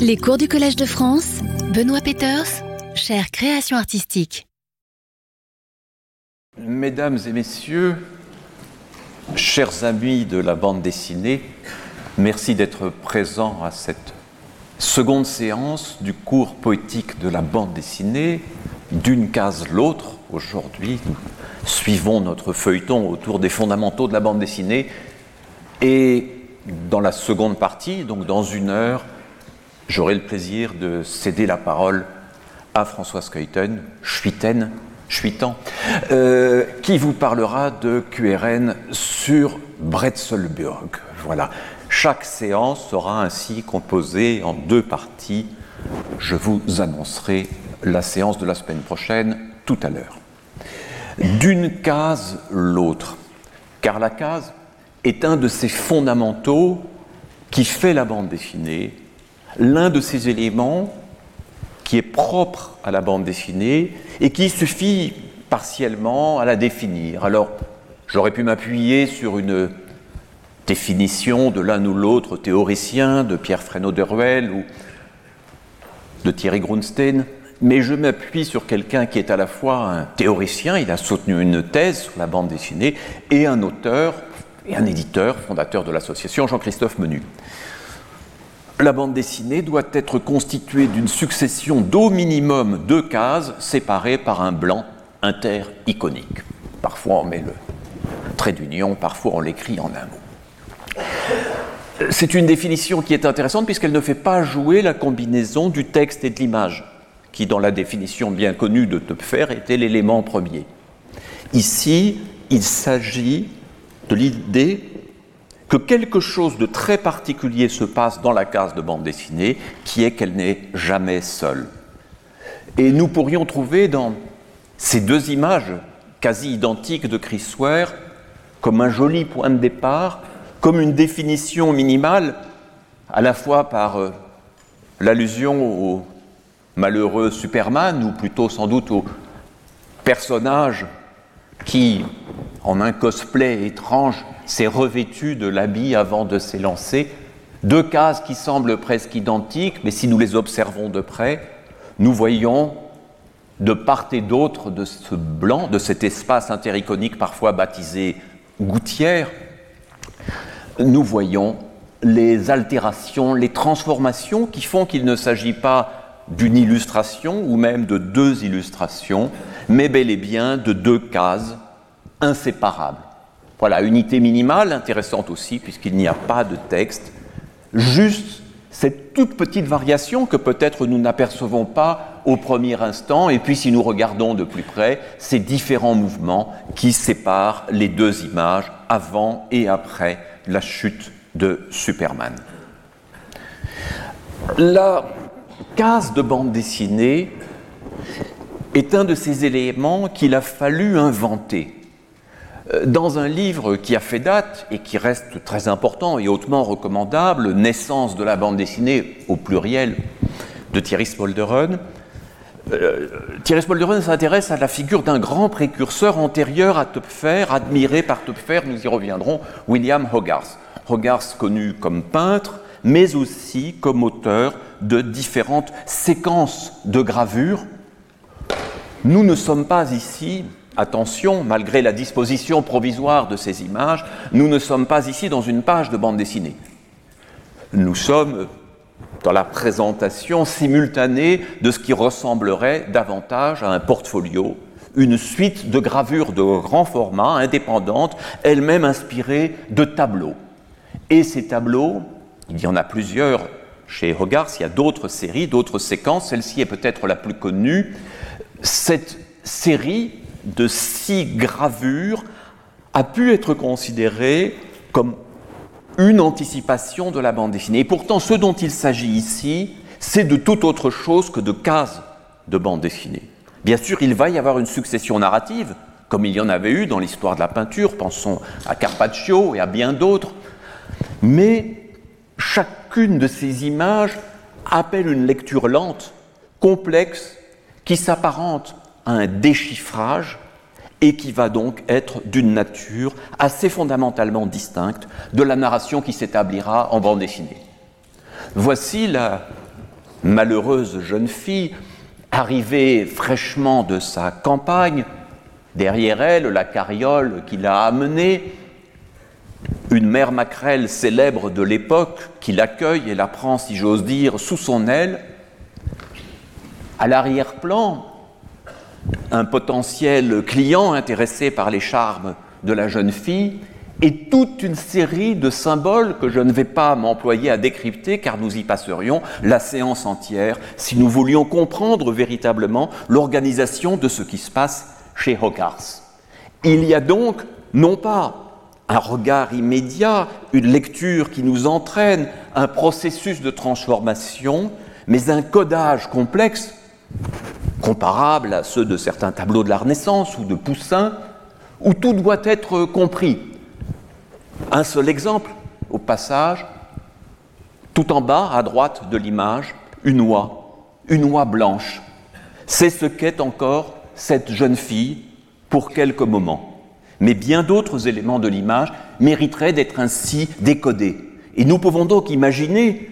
Les cours du Collège de France, Benoît Peters, chère création artistique. Mesdames et messieurs, chers amis de la bande dessinée, merci d'être présents à cette seconde séance du cours poétique de la bande dessinée. D'une case l'autre, aujourd'hui, nous suivons notre feuilleton autour des fondamentaux de la bande dessinée. Et dans la seconde partie, donc dans une heure, j'aurai le plaisir de céder la parole à François Skeuten, Schuiten, Schuitan, euh, qui vous parlera de QRN sur Bretzelburg. Voilà. Chaque séance sera ainsi composée en deux parties. Je vous annoncerai la séance de la semaine prochaine tout à l'heure. D'une case l'autre, car la case est un de ces fondamentaux qui fait la bande dessinée, l'un de ces éléments qui est propre à la bande dessinée et qui suffit partiellement à la définir. Alors, j'aurais pu m'appuyer sur une définition de l'un ou l'autre théoricien, de Pierre Fresneau de Ruel ou de Thierry Grunstein, mais je m'appuie sur quelqu'un qui est à la fois un théoricien, il a soutenu une thèse sur la bande dessinée, et un auteur et un éditeur, fondateur de l'association, Jean-Christophe Menu. La bande dessinée doit être constituée d'une succession d'au minimum deux cases séparées par un blanc inter-iconique. Parfois on met le trait d'union, parfois on l'écrit en un mot. C'est une définition qui est intéressante puisqu'elle ne fait pas jouer la combinaison du texte et de l'image, qui dans la définition bien connue de Töpfer était l'élément premier. Ici, il s'agit de l'idée que quelque chose de très particulier se passe dans la case de bande dessinée, qui est qu'elle n'est jamais seule. Et nous pourrions trouver dans ces deux images quasi identiques de Chris Ware comme un joli point de départ, comme une définition minimale, à la fois par euh, l'allusion au malheureux Superman, ou plutôt sans doute au personnage qui, en un cosplay étrange, s'est revêtu de l'habit avant de s'élancer. Deux cases qui semblent presque identiques, mais si nous les observons de près, nous voyons de part et d'autre de ce blanc, de cet espace intericonique parfois baptisé gouttière, nous voyons les altérations, les transformations qui font qu'il ne s'agit pas d'une illustration ou même de deux illustrations, mais bel et bien de deux cases inséparables. Voilà, unité minimale, intéressante aussi, puisqu'il n'y a pas de texte, juste cette toute petite variation que peut-être nous n'apercevons pas au premier instant, et puis si nous regardons de plus près, ces différents mouvements qui séparent les deux images avant et après la chute de Superman. La case de bande dessinée est un de ces éléments qu'il a fallu inventer. Euh, dans un livre qui a fait date et qui reste très important et hautement recommandable, Naissance de la bande dessinée au pluriel de Thierry Spolderen, euh, Thierry Spolderen s'intéresse à la figure d'un grand précurseur antérieur à Töpfer, admiré par Töpfer, nous y reviendrons, William Hogarth. Hogarth connu comme peintre, mais aussi comme auteur de différentes séquences de gravures nous ne sommes pas ici, attention, malgré la disposition provisoire de ces images, nous ne sommes pas ici dans une page de bande dessinée. Nous sommes dans la présentation simultanée de ce qui ressemblerait davantage à un portfolio, une suite de gravures de grand format, indépendantes, elles-mêmes inspirées de tableaux. Et ces tableaux, il y en a plusieurs chez Hogarth, il y a d'autres séries, d'autres séquences, celle-ci est peut-être la plus connue, cette série de six gravures a pu être considérée comme une anticipation de la bande dessinée. Et pourtant, ce dont il s'agit ici, c'est de tout autre chose que de cases de bande dessinée. Bien sûr, il va y avoir une succession narrative, comme il y en avait eu dans l'histoire de la peinture, pensons à Carpaccio et à bien d'autres, mais chacune de ces images appelle une lecture lente, complexe, qui s'apparente un déchiffrage et qui va donc être d'une nature assez fondamentalement distincte de la narration qui s'établira en bande dessinée. Voici la malheureuse jeune fille, arrivée fraîchement de sa campagne, derrière elle la carriole qui l'a amenée, une mère maquerelle célèbre de l'époque qui l'accueille et la prend, si j'ose dire, sous son aile. À l'arrière-plan, un potentiel client intéressé par les charmes de la jeune fille et toute une série de symboles que je ne vais pas m'employer à décrypter car nous y passerions la séance entière si nous voulions comprendre véritablement l'organisation de ce qui se passe chez Hogarth. Il y a donc non pas un regard immédiat, une lecture qui nous entraîne, un processus de transformation, mais un codage complexe, comparable à ceux de certains tableaux de la Renaissance ou de Poussin, où tout doit être compris. Un seul exemple, au passage, tout en bas, à droite de l'image, une oie, une oie blanche. C'est ce qu'est encore cette jeune fille pour quelques moments mais bien d'autres éléments de l'image mériteraient d'être ainsi décodés. Et nous pouvons donc imaginer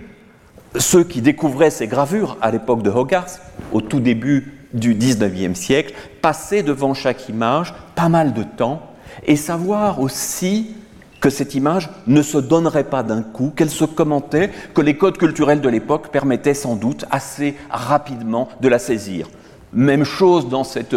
ceux qui découvraient ces gravures à l'époque de Hogarth, au tout début du XIXe siècle, passer devant chaque image pas mal de temps et savoir aussi que cette image ne se donnerait pas d'un coup, qu'elle se commentait, que les codes culturels de l'époque permettaient sans doute assez rapidement de la saisir. Même chose dans cette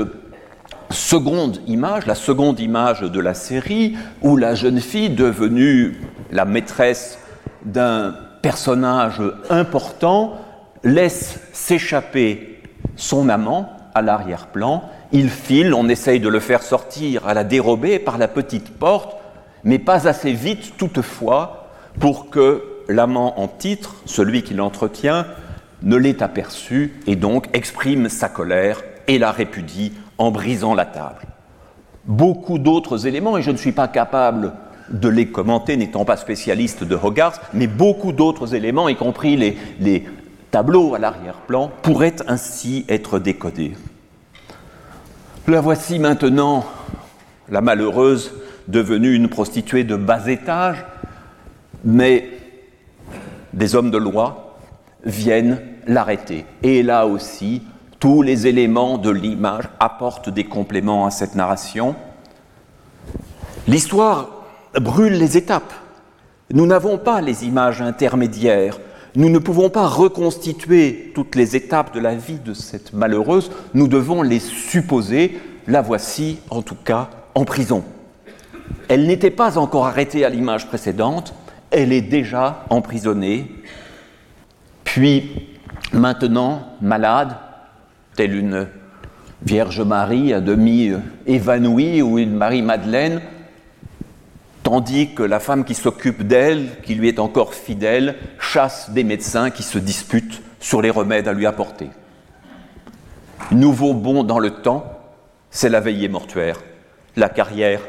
seconde image, la seconde image de la série, où la jeune fille, devenue la maîtresse d'un personnage important, laisse s'échapper son amant à l'arrière-plan. Il file, on essaye de le faire sortir à la dérobée par la petite porte, mais pas assez vite toutefois pour que l'amant en titre, celui qui l'entretient, ne l'ait aperçu et donc exprime sa colère et la répudie en brisant la table. Beaucoup d'autres éléments, et je ne suis pas capable de les commenter n'étant pas spécialiste de Hogarth, mais beaucoup d'autres éléments, y compris les, les tableaux à l'arrière-plan, pourraient ainsi être décodés. La voici maintenant, la malheureuse, devenue une prostituée de bas étage, mais des hommes de loi viennent l'arrêter. Et là aussi, tous les éléments de l'image apportent des compléments à cette narration. L'histoire brûle les étapes. Nous n'avons pas les images intermédiaires. Nous ne pouvons pas reconstituer toutes les étapes de la vie de cette malheureuse. Nous devons les supposer. La voici, en tout cas, en prison. Elle n'était pas encore arrêtée à l'image précédente. Elle est déjà emprisonnée. Puis, maintenant, malade, telle une Vierge Marie à demi évanouie ou une Marie-Madeleine, tandis que la femme qui s'occupe d'elle, qui lui est encore fidèle, chasse des médecins qui se disputent sur les remèdes à lui apporter. Nouveau bond dans le temps, c'est la veillée mortuaire. La carrière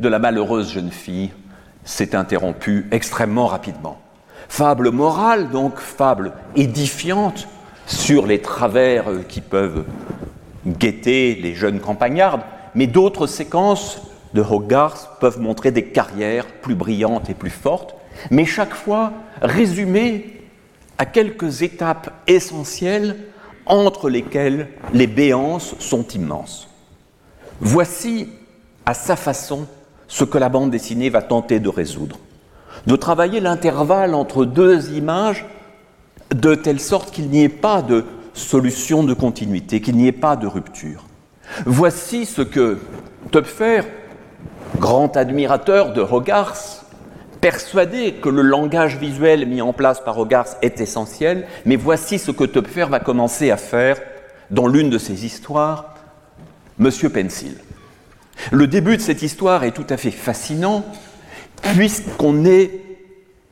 de la malheureuse jeune fille s'est interrompue extrêmement rapidement. Fable morale, donc fable édifiante, sur les travers qui peuvent guetter les jeunes campagnardes, mais d'autres séquences de Hogarth peuvent montrer des carrières plus brillantes et plus fortes, mais chaque fois résumées à quelques étapes essentielles entre lesquelles les béances sont immenses. Voici à sa façon ce que la bande dessinée va tenter de résoudre, de travailler l'intervalle entre deux images de telle sorte qu'il n'y ait pas de solution de continuité, qu'il n'y ait pas de rupture. Voici ce que Töpfer, grand admirateur de Hogarth, persuadé que le langage visuel mis en place par Hogarth est essentiel, mais voici ce que Töpfer va commencer à faire dans l'une de ses histoires, Monsieur Pencil. Le début de cette histoire est tout à fait fascinant, puisqu'on est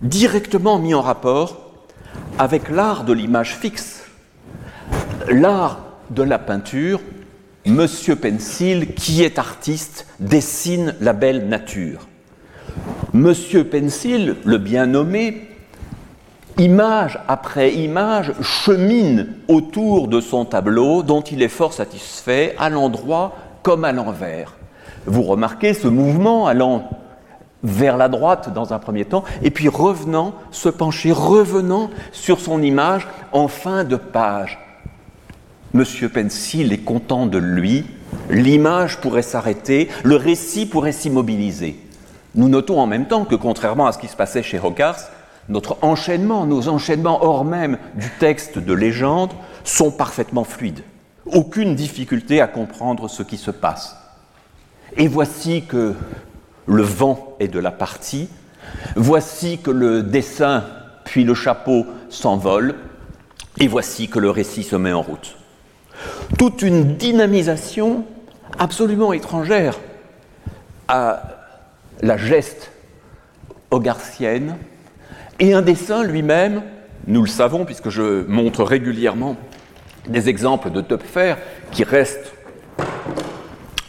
directement mis en rapport avec l'art de l'image fixe, l'art de la peinture, Monsieur Pencil, qui est artiste, dessine la belle nature. Monsieur Pencil, le bien nommé, image après image, chemine autour de son tableau dont il est fort satisfait, à l'endroit comme à l'envers. Vous remarquez ce mouvement allant vers la droite dans un premier temps, et puis revenant, se pencher, revenant sur son image en fin de page. Monsieur Pencil est content de lui, l'image pourrait s'arrêter, le récit pourrait s'immobiliser. Nous notons en même temps que, contrairement à ce qui se passait chez Hogarth, notre enchaînement, nos enchaînements hors même du texte de légende sont parfaitement fluides. Aucune difficulté à comprendre ce qui se passe. Et voici que le vent est de la partie, voici que le dessin puis le chapeau s'envolent, et voici que le récit se met en route. Toute une dynamisation absolument étrangère à la geste hogarthienne, et un dessin lui-même, nous le savons puisque je montre régulièrement des exemples de Töpfer qui restent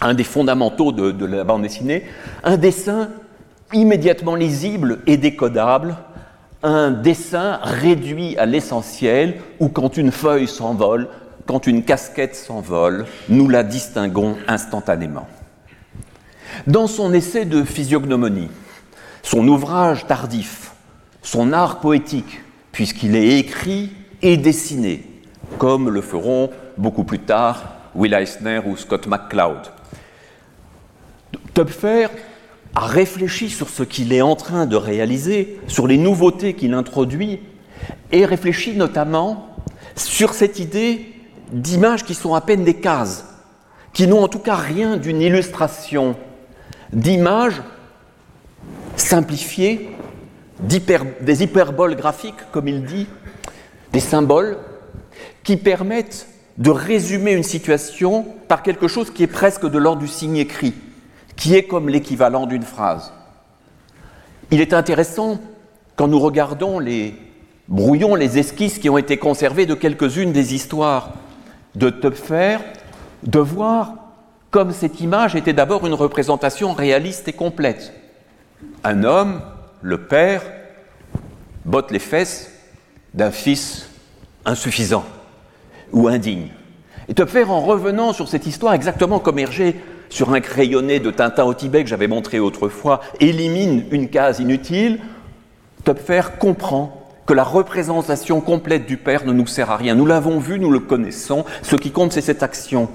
un des fondamentaux de, la bande dessinée, un dessin immédiatement lisible et décodable, un dessin réduit à l'essentiel, où quand une feuille s'envole, quand une casquette s'envole, nous la distinguons instantanément. Dans son essai de physiognomonie, son ouvrage tardif, son art poétique, puisqu'il est écrit et dessiné, comme le feront beaucoup plus tard Will Eisner ou Scott McCloud. Töpfer a réfléchi sur ce qu'il est en train de réaliser, sur les nouveautés qu'il introduit, et réfléchit notamment sur cette idée d'images qui sont à peine des cases, qui n'ont en tout cas rien d'une illustration, d'images simplifiées, des hyperboles graphiques, comme il dit, des symboles qui permettent de résumer une situation par quelque chose qui est presque de l'ordre du signe écrit, qui est comme l'équivalent d'une phrase. Il est intéressant, quand nous regardons les brouillons, les esquisses qui ont été conservées de quelques-unes des histoires de Töpfer, de voir comme cette image était d'abord une représentation réaliste et complète. Un homme le père botte les fesses d'un fils insuffisant ou indigne. Et te faire en revenant sur cette histoire exactement comme Hergé sur un crayonné de Tintin au Tibet que j'avais montré autrefois, élimine une case inutile, Topfer comprend que la représentation complète du Père ne nous sert à rien. Nous l'avons vu, nous le connaissons, ce qui compte c'est cette action.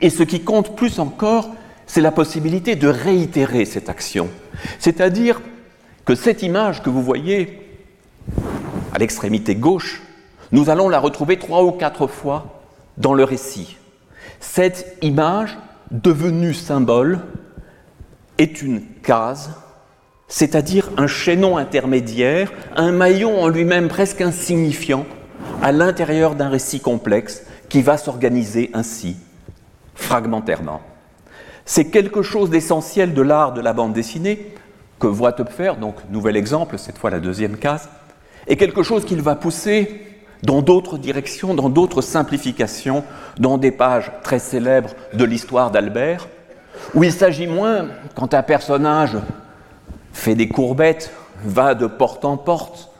Et ce qui compte plus encore, c'est la possibilité de réitérer cette action. C'est-à-dire que cette image que vous voyez à l'extrémité gauche, nous allons la retrouver trois ou quatre fois dans le récit. Cette image, devenue symbole, est une case, c'est-à-dire un chaînon intermédiaire, un maillon en lui-même presque insignifiant, à l'intérieur d'un récit complexe qui va s'organiser ainsi, fragmentairement. C'est quelque chose d'essentiel de l'art de la bande dessinée, que voit Töpfer, donc nouvel exemple, cette fois la deuxième case, est quelque chose qu'il va pousser dans d'autres directions, dans d'autres simplifications, dans des pages très célèbres de l'histoire d'Albert, où il s'agit moins, quand un personnage fait des courbettes, va de porte en porte,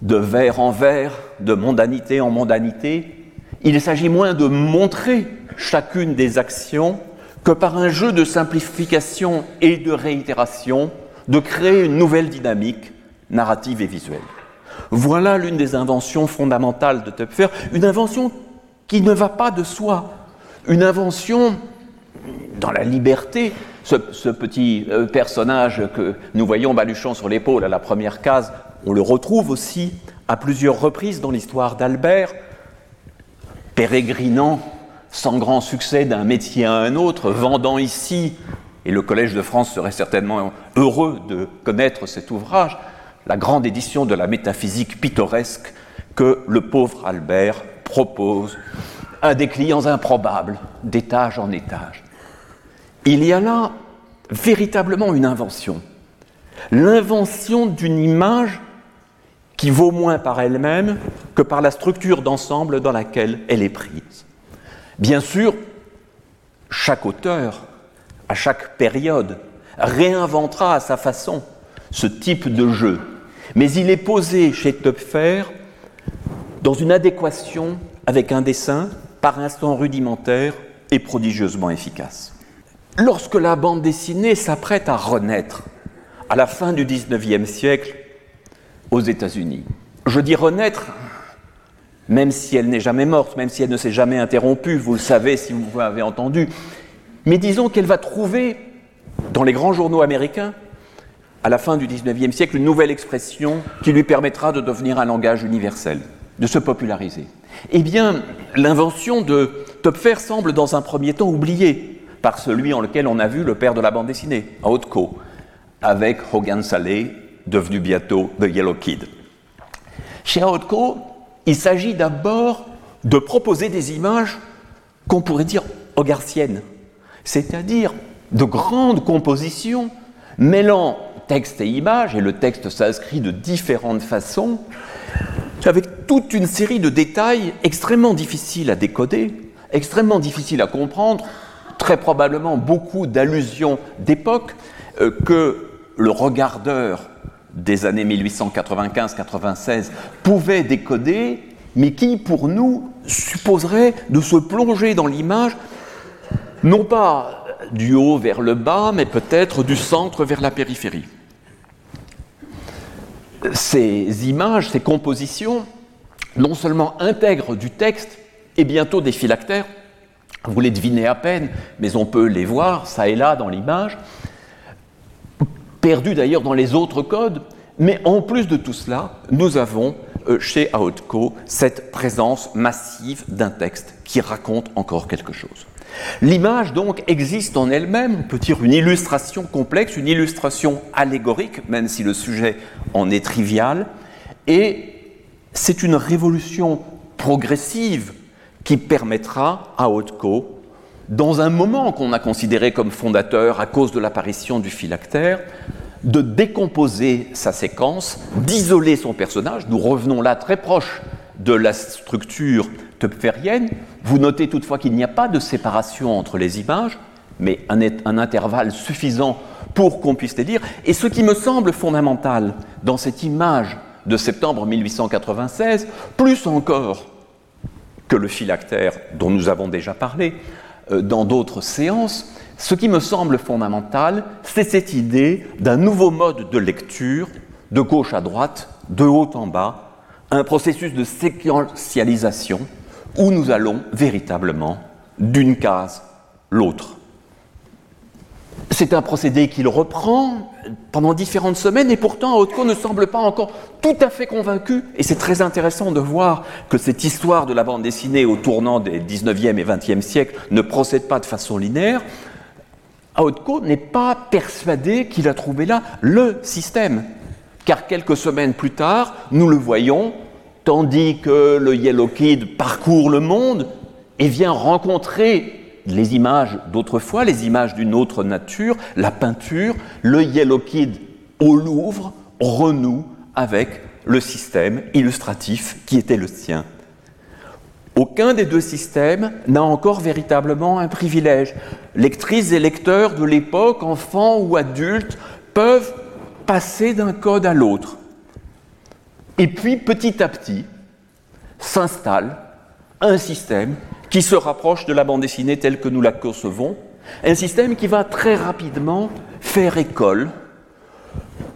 de vers en vers, de mondanité en mondanité, il s'agit moins de montrer chacune des actions que par un jeu de simplification et de réitération, de créer une nouvelle dynamique narrative et visuelle. Voilà l'une des inventions fondamentales de Töpfer, une invention qui ne va pas de soi, une invention dans la liberté. Ce, petit euh, personnage que nous voyons baluchant sur l'épaule à la première case, on le retrouve aussi à plusieurs reprises dans l'histoire d'Albert, pérégrinant sans grand succès d'un métier à un autre, vendant ici et le Collège de France serait certainement heureux de connaître cet ouvrage, la grande édition de la métaphysique pittoresque que le pauvre Albert propose à des clients improbables, d'étage en étage. Il y a là véritablement une invention, l'invention d'une image qui vaut moins par elle-même que par la structure d'ensemble dans laquelle elle est prise. Bien sûr, chaque auteur à chaque période, réinventera à sa façon ce type de jeu. Mais il est posé chez Töpfer dans une adéquation avec un dessin par instant rudimentaire et prodigieusement efficace. Lorsque la bande dessinée s'apprête à renaître, à la fin du XIXe siècle aux États-Unis. Je dis renaître, même si elle n'est jamais morte, même si elle ne s'est jamais interrompue, vous le savez si vous m'avez entendu, mais disons qu'elle va trouver dans les grands journaux américains, à la fin du XIXe siècle, une nouvelle expression qui lui permettra de devenir un langage universel, de se populariser. Eh bien, l'invention de Topfer semble dans un premier temps oubliée par celui en lequel on a vu le père de la bande dessinée, Hautco, avec Hogan Saleh, devenu bientôt The Yellow Kid. Chez Hautco, il s'agit d'abord de proposer des images qu'on pourrait dire hogarthiennes, c'est-à-dire de grandes compositions mêlant texte et image, et le texte s'inscrit de différentes façons, avec toute une série de détails extrêmement difficiles à décoder, extrêmement difficiles à comprendre, très probablement beaucoup d'allusions d'époque euh, que le regardeur des années 1895-96 pouvait décoder, mais qui, pour nous, supposerait de se plonger dans l'image, non pas du haut vers le bas, mais peut-être du centre vers la périphérie. Ces images, ces compositions, non seulement intègrent du texte et bientôt des phylactères, vous les devinez à peine, mais on peut les voir, ça et là, dans l'image, perdus d'ailleurs dans les autres codes, mais en plus de tout cela, nous avons euh, chez Hautco cette présence massive d'un texte qui raconte encore quelque chose. L'image donc existe en elle-même, on peut dire une illustration complexe, une illustration allégorique, même si le sujet en est trivial, et c'est une révolution progressive qui permettra à Hautco, dans un moment qu'on a considéré comme fondateur à cause de l'apparition du phylactère, de décomposer sa séquence, d'isoler son personnage. Nous revenons là très proche de la structure topferienne. Vous notez toutefois qu'il n'y a pas de séparation entre les images, mais un, un intervalle suffisant pour qu'on puisse les lire. Et ce qui me semble fondamental dans cette image de septembre 1896, plus encore que le phylactère dont nous avons déjà parlé euh, dans d'autres séances, ce qui me semble fondamental, c'est cette idée d'un nouveau mode de lecture, de gauche à droite, de haut en bas, un processus de séquentialisation où nous allons véritablement d'une case l'autre. C'est un procédé qu'il reprend pendant différentes semaines et pourtant Hautco ne semble pas encore tout à fait convaincu et c'est très intéressant de voir que cette histoire de la bande dessinée au tournant des 19e et 20e siècles ne procède pas de façon linéaire. Hautco n'est pas persuadé qu'il a trouvé là le système car quelques semaines plus tard, nous le voyons, tandis que le Yellow Kid parcourt le monde et vient rencontrer les images d'autrefois, les images d'une autre nature, la peinture, le Yellow Kid au Louvre renoue avec le système illustratif qui était le sien. Aucun des deux systèmes n'a encore véritablement un privilège. Lectrices et lecteurs de l'époque, enfants ou adultes, peuvent passer d'un code à l'autre. Et puis petit à petit s'installe un système qui se rapproche de la bande dessinée telle que nous la concevons, un système qui va très rapidement faire école,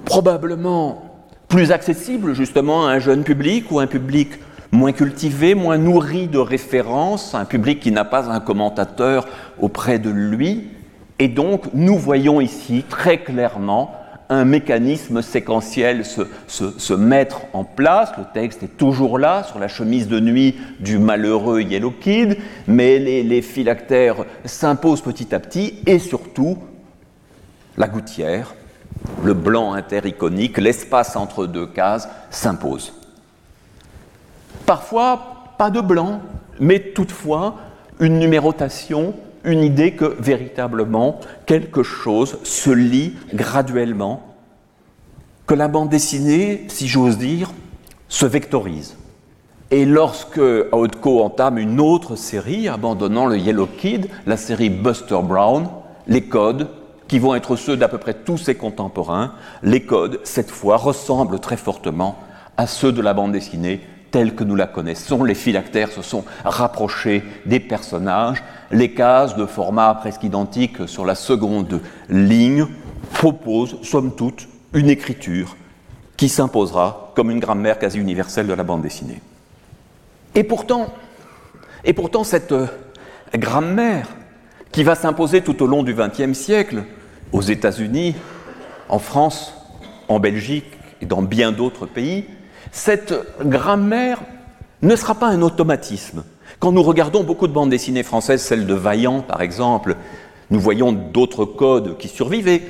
probablement plus accessible justement à un jeune public ou un public moins cultivé, moins nourri de références, un public qui n'a pas un commentateur auprès de lui. Et donc nous voyons ici très clairement un mécanisme séquentiel se, mettre en place. Le texte est toujours là, sur la chemise de nuit du malheureux Yellow Kid, mais les, les phylactères s'imposent petit à petit, et surtout, la gouttière, le blanc intericonique, l'espace entre deux cases s'impose. Parfois, pas de blanc, mais toutefois une numérotation une idée que véritablement quelque chose se lit graduellement, que la bande dessinée, si j'ose dire, se vectorise. Et lorsque Hautco entame une autre série, abandonnant le Yellow Kid, la série Buster Brown, les codes, qui vont être ceux d'à peu près tous ses contemporains, les codes, cette fois, ressemblent très fortement à ceux de la bande dessinée telle que nous la connaissons. Les phylactères se sont rapprochés des personnages. Les cases de format presque identique sur la seconde ligne proposent, somme toute, une écriture qui s'imposera comme une grammaire quasi universelle de la bande dessinée. Et pourtant, et pourtant cette euh, grammaire qui va s'imposer tout au long du XXe siècle, aux États-Unis, en France, en Belgique et dans bien d'autres pays, cette grammaire ne sera pas un automatisme. Quand nous regardons beaucoup de bandes dessinées françaises, celle de Vaillant par exemple, nous voyons d'autres codes qui survivent. Et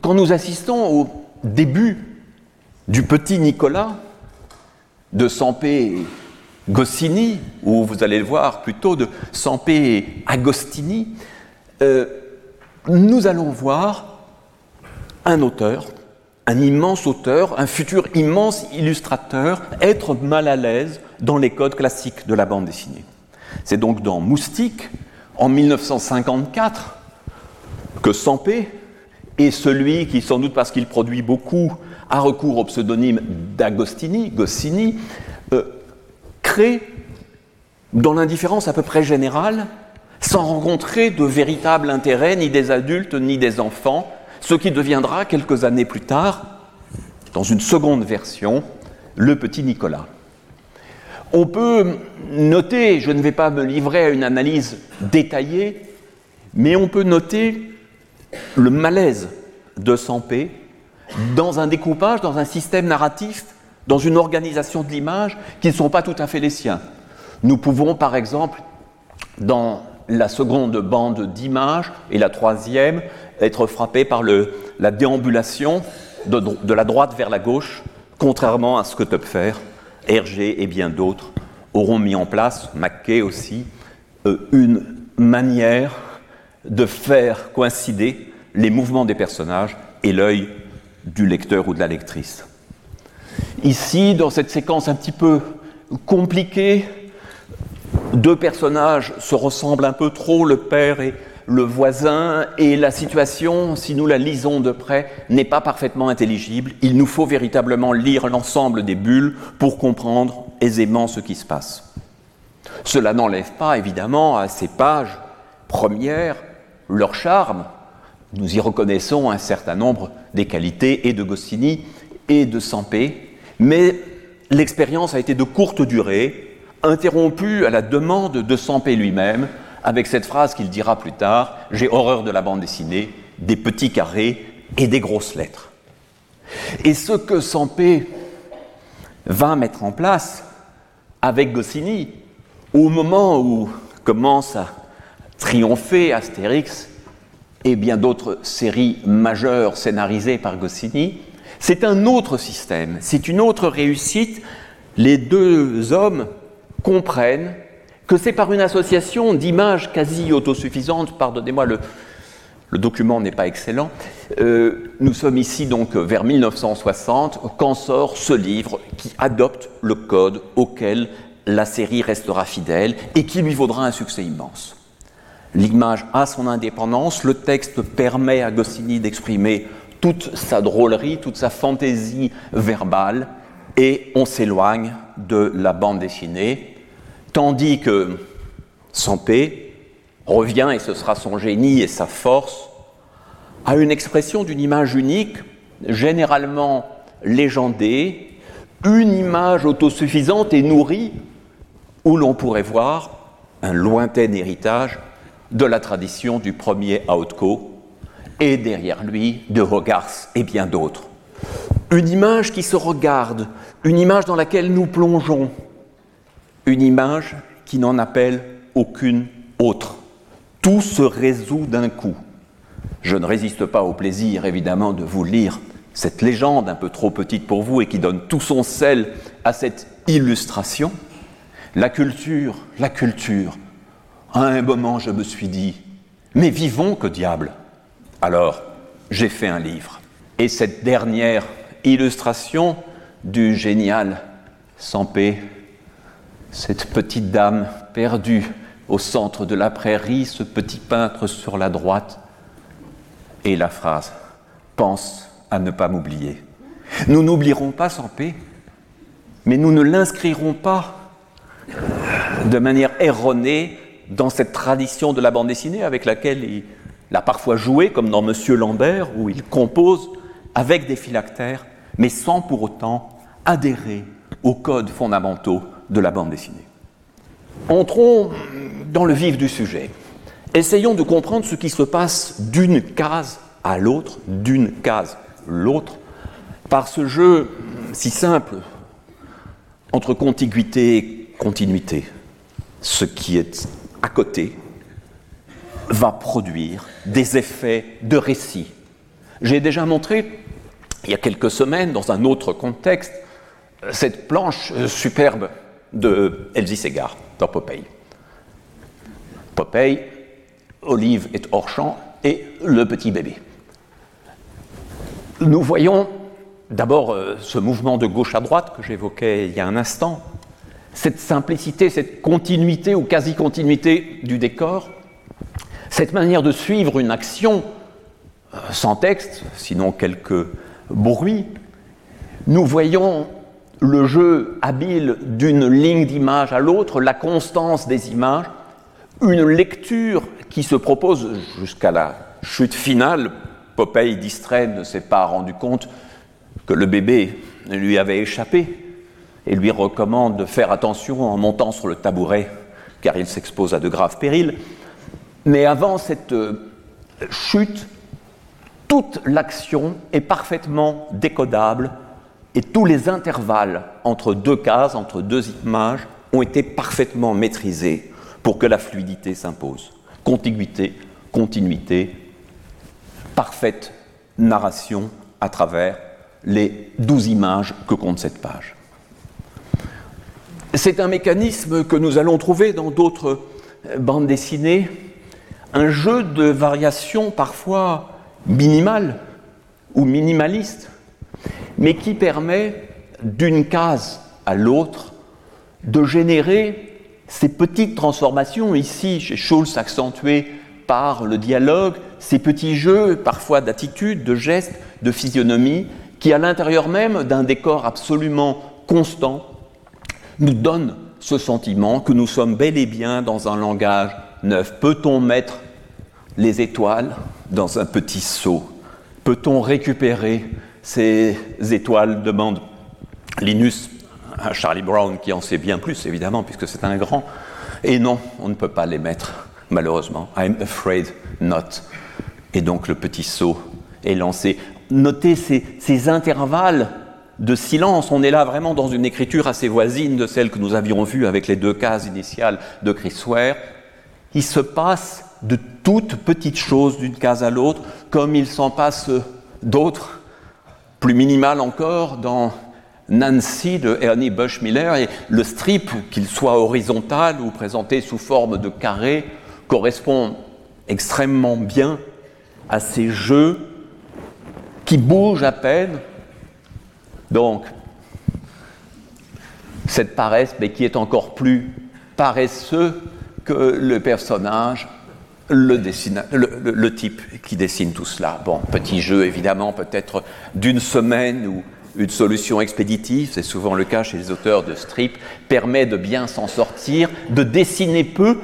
quand nous assistons au début du petit Nicolas, de Sampé Goscinny, ou vous allez le voir plutôt de Sampé Agostini, euh, nous allons voir un auteur, un immense auteur, un futur immense illustrateur, être mal à l'aise dans les codes classiques de la bande dessinée. C'est donc dans Moustique, en 1954, que Sampé est celui qui, sans doute parce qu'il produit beaucoup, a recours au pseudonyme d'Agostini, Goscinny, euh, crée, dans l'indifférence à peu près générale, sans rencontrer de véritable intérêt ni des adultes ni des enfants, ce qui deviendra quelques années plus tard, dans une seconde version, le petit Nicolas. On peut noter, je ne vais pas me livrer à une analyse détaillée, mais on peut noter le malaise de Sampé dans un découpage, dans un système narratif, dans une organisation de l'image qui ne sont pas tout à fait les siens. Nous pouvons par exemple, dans la seconde bande d'images et la troisième, être frappés par la déambulation de, de, la droite vers la gauche, contrairement à ce que Topfer, Hergé et bien d'autres auront mis en place, Mackay aussi, euh, une manière de faire coïncider les mouvements des personnages et l'œil du lecteur ou de la lectrice. Ici, dans cette séquence un petit peu compliquée, deux personnages se ressemblent un peu trop, le père et le voisin, et la situation, si nous la lisons de près, n'est pas parfaitement intelligible. Il nous faut véritablement lire l'ensemble des bulles pour comprendre aisément ce qui se passe. Cela n'enlève pas, évidemment, à ces pages premières leur charme. Nous y reconnaissons un certain nombre des qualités et de Goscinny et de Sampé, mais l'expérience a été de courte durée, interrompue à la demande de Sampé lui-même, avec cette phrase qu'il dira plus tard J'ai horreur de la bande dessinée, des petits carrés et des grosses lettres. Et ce que Sampé va mettre en place avec Goscinny, au moment où commence à triompher Astérix et bien d'autres séries majeures scénarisées par Goscinny, c'est un autre système, c'est une autre réussite. Les deux hommes comprennent que c'est par une association d'images quasi autosuffisantes, pardonnez-moi, le, document n'est pas excellent, euh, nous sommes ici donc vers 1960 quand sort ce livre qui adopte le code auquel la série restera fidèle et qui lui vaudra un succès immense. L'image a son indépendance, le texte permet à Goscinny d'exprimer toute sa drôlerie, toute sa fantaisie verbale, et on s'éloigne de la bande dessinée, tandis que Sampé revient, et ce sera son génie et sa force, à une expression d'une image unique, généralement légendée, une image autosuffisante et nourrie, où l'on pourrait voir un lointain héritage de la tradition du premier Outco, et derrière lui de Hogarth et bien d'autres. Une image qui se regarde, une image dans laquelle nous plongeons, une image qui n'en appelle aucune autre. Tout se résout d'un coup. Je ne résiste pas au plaisir, évidemment, de vous lire cette légende un peu trop petite pour vous et qui donne tout son sel à cette illustration. La culture, la culture. À un moment, je me suis dit, mais vivons que diable alors, j'ai fait un livre. Et cette dernière illustration du génial Sampé, cette petite dame perdue au centre de la prairie, ce petit peintre sur la droite, et la phrase Pense à ne pas m'oublier. Nous n'oublierons pas Sampé, mais nous ne l'inscrirons pas de manière erronée dans cette tradition de la bande dessinée avec laquelle il l'a parfois joué, comme dans Monsieur Lambert, où il compose avec des phylactères, mais sans pour autant adhérer aux codes fondamentaux de la bande dessinée. Entrons dans le vif du sujet. Essayons de comprendre ce qui se passe d'une case à l'autre, d'une case l'autre, par ce jeu si simple entre contiguïté et continuité. Ce qui est à côté va produire des effets de récit. J'ai déjà montré, il y a quelques semaines, dans un autre contexte, cette planche superbe de Elsie Segar dans Popeye. Popeye, Olive est hors champ et le petit bébé. Nous voyons d'abord euh, ce mouvement de gauche à droite que j'évoquais il y a un instant, cette simplicité, cette continuité ou quasi-continuité du décor, cette manière de suivre une action euh, sans texte, sinon quelques bruits, nous voyons le jeu habile d'une ligne d'image à l'autre, la constance des images, une lecture qui se propose jusqu'à la chute finale. Popeye distrait ne s'est pas rendu compte que le bébé lui avait échappé et lui recommande de faire attention en montant sur le tabouret car il s'expose à de graves périls. Mais avant cette euh, chute, toute l'action est parfaitement décodable et tous les intervalles entre deux cases, entre deux images, ont été parfaitement maîtrisés pour que la fluidité s'impose. Contiguïté, continuité, parfaite narration à travers les douze images que compte cette page. C'est un mécanisme que nous allons trouver dans d'autres euh, bandes dessinées, un jeu de variations parfois minimales ou minimalistes, mais qui permet d'une case à l'autre de générer ces petites transformations, ici chez Schulz accentuées par le dialogue, ces petits jeux parfois d'attitude, de gestes, de physionomie, qui à l'intérieur même d'un décor absolument constant, nous donnent ce sentiment que nous sommes bel et bien dans un langage neuf. Peut-on mettre les étoiles dans un petit seau? Peut-on récupérer ces étoiles demande Linus à Charlie Brown, qui en sait bien plus, évidemment, puisque c'est un grand. Et non, on ne peut pas les mettre, malheureusement. I'm afraid not. Et donc le petit saut est lancé. Notez ces, intervalles de silence. On est là vraiment dans une écriture assez voisine de celle que nous avions vue avec les deux cases initiales de Chris Ware. Il se passe de toutes petites choses d'une case à l'autre, comme il s'en passe d'autres, plus minimales encore, dans Nancy de Ernie Bushmiller et le strip, qu'il soit horizontal ou présenté sous forme de carré, correspond extrêmement bien à ces jeux qui bougent à peine. Donc, cette paresse, mais qui est encore plus paresseux que le personnage, le, type qui dessine tout cela. Bon, petit jeu évidemment, peut-être d'une semaine ou une solution expéditive, c'est souvent le cas chez les auteurs de strip, permet de bien s'en sortir, de dessiner peu,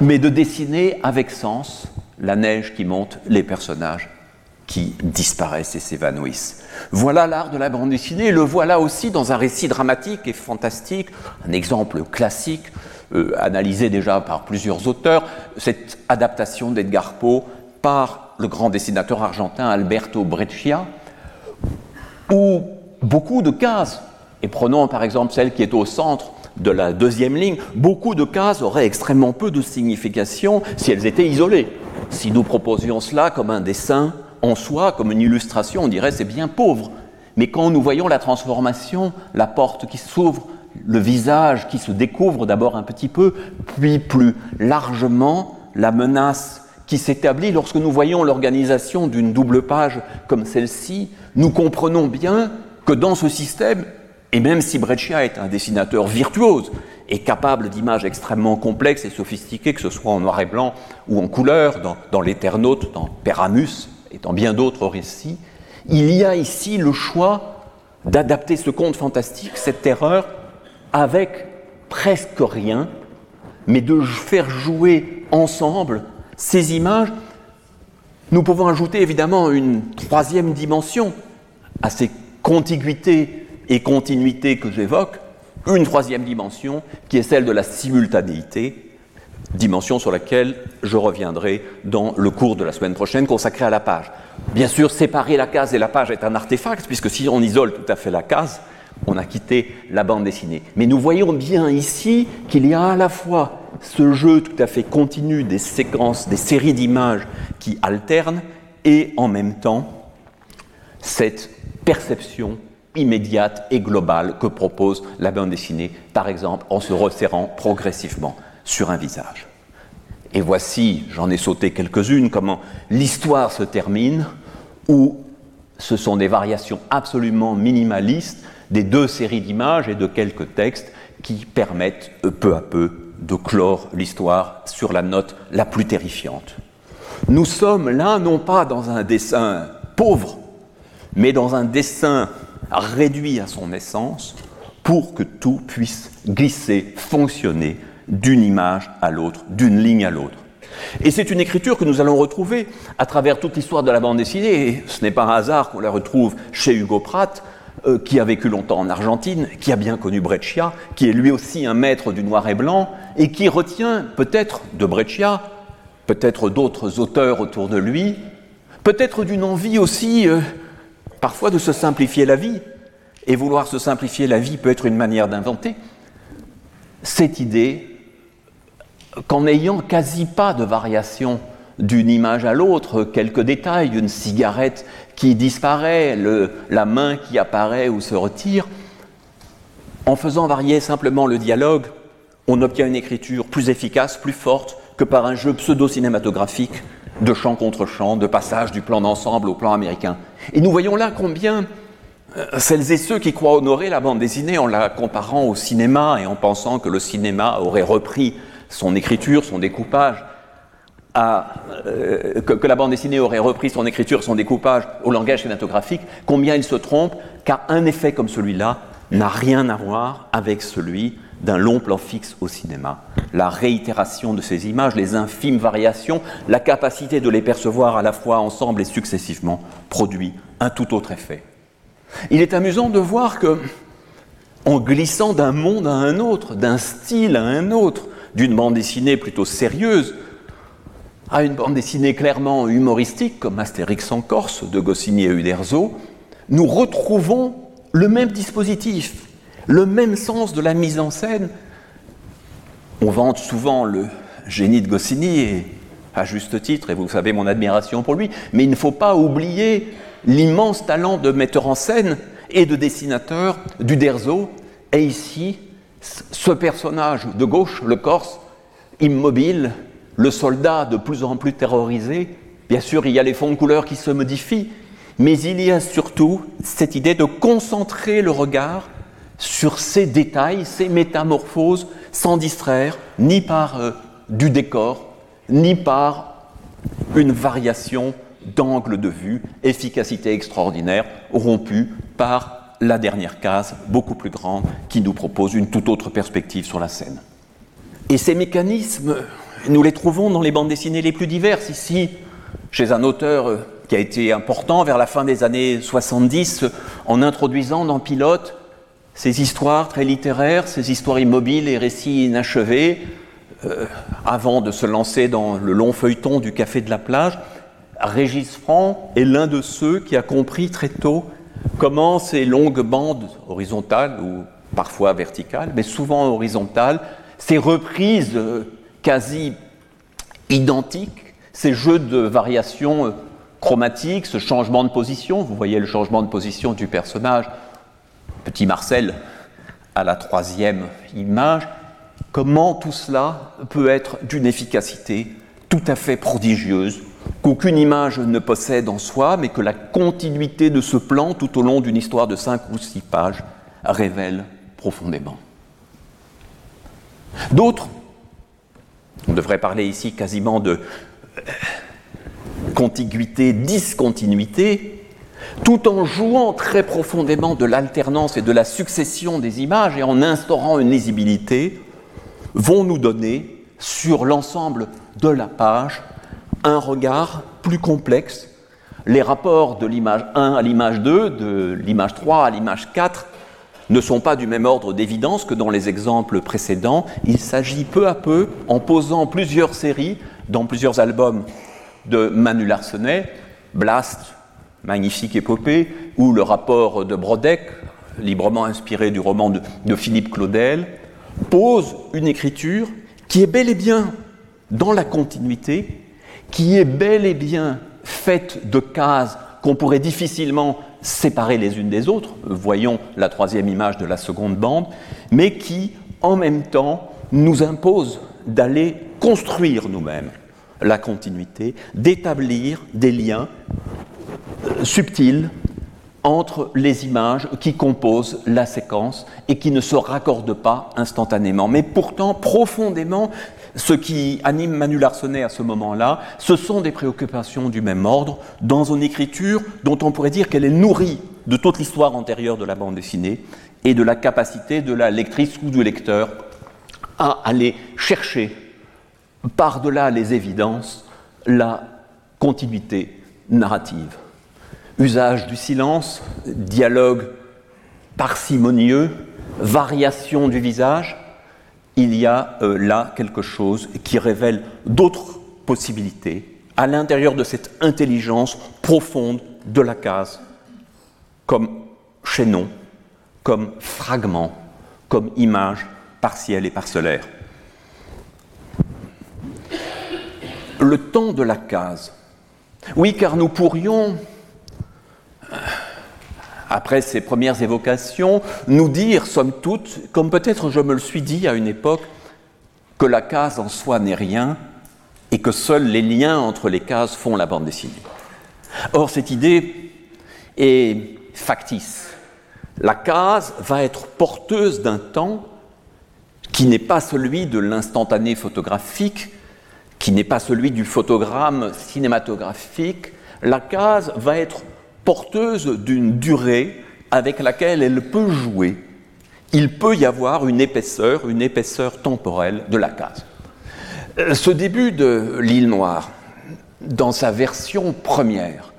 mais de dessiner avec sens la neige qui monte, les personnages qui disparaissent et s'évanouissent. Voilà l'art de la bande dessinée, le voilà aussi dans un récit dramatique et fantastique, un exemple classique, euh, analysé déjà par plusieurs auteurs, cette adaptation d'Edgar Poe par le grand dessinateur argentin Alberto Breccia, où beaucoup de cases, et prenons par exemple celle qui est au centre de la deuxième ligne, beaucoup de cases auraient extrêmement peu de signification si elles étaient isolées. Si nous proposions cela comme un dessin en soi, comme une illustration, on dirait c'est bien pauvre. Mais quand nous voyons la transformation, la porte qui s'ouvre, le visage qui se découvre d'abord un petit peu, puis plus largement la menace qui s'établit lorsque nous voyons l'organisation d'une double page comme celle-ci, nous comprenons bien que dans ce système, et même si Breccia est un dessinateur virtuose et capable d'images extrêmement complexes et sophistiquées, que ce soit en noir et blanc ou en couleur, dans, dans l'Éternaute, dans Péramus et dans bien d'autres récits, il y a ici le choix d'adapter ce conte fantastique, cette terreur, avec presque rien, mais de faire jouer ensemble ces images Nous pouvons ajouter évidemment une troisième dimension à ces contiguïtés et continuités que j'évoque, une troisième dimension qui est celle de la simultanéité, dimension sur laquelle je reviendrai dans le cours de la semaine prochaine consacré à la page. Bien sûr, séparer la case et la page est un artefact, puisque si on isole tout à fait la case, on a quitté la bande dessinée. Mais nous voyons bien ici qu'il y a à la fois ce jeu tout à fait continu des séquences, des séries d'images qui alternent, et en même temps cette perception immédiate et globale que propose la bande dessinée, par exemple en se resserrant progressivement sur un visage. Et voici, j'en ai sauté quelques-unes, comment l'histoire se termine, où ce sont des variations absolument minimalistes des deux séries d'images et de quelques textes qui permettent euh, peu à peu de clore l'histoire sur la note la plus terrifiante. Nous sommes là non pas dans un dessin pauvre, mais dans un dessin réduit à son essence pour que tout puisse glisser, fonctionner d'une image à l'autre, d'une ligne à l'autre. Et c'est une écriture que nous allons retrouver à travers toute l'histoire de la bande dessinée, et ce n'est pas un hasard qu'on la retrouve chez Hugo Pratt, euh, qui a vécu longtemps en Argentine, qui a bien connu Breccia, qui est lui aussi un maître du noir et blanc, et qui retient peut-être de Breccia, peut-être d'autres auteurs autour de lui, peut-être d'une envie aussi euh, parfois de se simplifier la vie, et vouloir se simplifier la vie peut être une manière d'inventer, cette idée qu'en n'ayant quasi pas de variation d'une image à l'autre, quelques détails, une cigarette qui disparaît, la main qui apparaît ou se retire, en faisant varier simplement le dialogue, on obtient une écriture plus efficace, plus forte que par un jeu pseudo-cinématographique de chant contre chant, de passage du plan d'ensemble au plan américain. Et nous voyons là combien euh, celles et ceux qui croient honorer la bande dessinée en la comparant au cinéma et en pensant que le cinéma aurait repris son écriture, son découpage, euh, que, la bande dessinée aurait repris son écriture, son découpage au langage cinématographique, combien ils se trompent, car un effet comme celui-là n'a rien à voir avec celui d'un long plan fixe au cinéma. La réitération de ces images, les infimes variations, la capacité de les percevoir à la fois ensemble et successivement produit un tout autre effet. Il est amusant de voir que, en glissant d'un monde à un autre, d'un style à un autre, d'une bande dessinée plutôt sérieuse à une bande dessinée clairement humoristique comme Astérix en Corse de Goscinny et Uderzo, nous retrouvons le même dispositif, le même sens de la mise en scène. On vante souvent le génie de Goscinny, à juste titre, et vous savez mon admiration pour lui, mais il ne faut pas oublier l'immense talent de metteur en scène et de dessinateur d'Uderzo. Et ici, ce personnage de gauche, le Corse, immobile, le soldat de plus en plus terrorisé, bien sûr il y a les fonds de couleurs qui se modifient, mais il y a surtout cette idée de concentrer le regard sur ces détails, ces métamorphoses, sans distraire ni par euh, du décor, ni par une variation d'angle de vue, efficacité extraordinaire, rompue par la dernière case, beaucoup plus grande, qui nous propose une toute autre perspective sur la scène. Et ces mécanismes, nous les trouvons dans les bandes dessinées les plus diverses. Ici, chez un auteur euh, qui a été important vers la fin des années 70, en introduisant dans Pilote ces histoires très littéraires, ces histoires immobiles et récits inachevés, euh, avant de se lancer dans le long feuilleton du Café de la plage, Régis Franc est l'un de ceux qui a compris très tôt comment ces longues bandes horizontales ou parfois verticales, mais souvent horizontales, ces reprises euh, quasi identiques, ces jeux de variations euh, chromatiques, ce changement de position, vous voyez le changement de position du personnage, petit Marcel à la troisième image, comment tout cela peut être d'une efficacité tout à fait prodigieuse, qu'aucune image ne possède en soi, mais que la continuité de ce plan tout au long d'une histoire de cinq ou six pages révèle profondément. D'autres on devrait parler ici quasiment de euh, contiguïté, discontinuité, tout en jouant très profondément de l'alternance et de la succession des images et en instaurant une lisibilité, vont nous donner sur l'ensemble de la page un regard plus complexe. Les rapports de l'image 1 à l'image 2, de l'image 3 à l'image 4, ne sont pas du même ordre d'évidence que dans les exemples précédents. Il s'agit peu à peu, en posant plusieurs séries dans plusieurs albums de Manu Larsenet, Blast, magnifique épopée, ou le rapport de Brodeck, librement inspiré du roman de, de Philippe Claudel, pose une écriture qui est bel et bien dans la continuité, qui est bel et bien faite de cases qu'on pourrait difficilement séparer les unes des autres, voyons la troisième image de la seconde bande, mais qui, en même temps, nous impose d'aller construire nous-mêmes la continuité, d'établir des liens euh, subtils entre les images qui composent la séquence et qui ne se raccordent pas instantanément. Mais pourtant, profondément, ce qui anime Manu Larsonnet à ce moment-là, ce sont des préoccupations du même ordre dans une écriture dont on pourrait dire qu'elle est nourrie de toute l'histoire antérieure de la bande dessinée et de la capacité de la lectrice ou du lecteur à aller chercher par-delà les évidences la continuité narrative. Usage du silence, dialogue parcimonieux, variation du visage, il y a euh, là quelque chose qui révèle d'autres possibilités à l'intérieur de cette intelligence profonde de la case, comme chaînon, comme fragment, comme image partielle et parcellaire. Le temps de la case. Oui, car nous pourrions après ces premières évocations, nous dire, somme toute, comme peut-être je me le suis dit à une époque, que la case en soi n'est rien et que seuls les liens entre les cases font la bande dessinée. Or, cette idée est factice. La case va être porteuse d'un temps qui n'est pas celui de l'instantané photographique, qui n'est pas celui du photogramme cinématographique. La case va être porteuse d'une durée avec laquelle elle peut jouer. Il peut y avoir une épaisseur, une épaisseur temporelle de la case. Euh, ce début de l'île Noire, dans sa version première,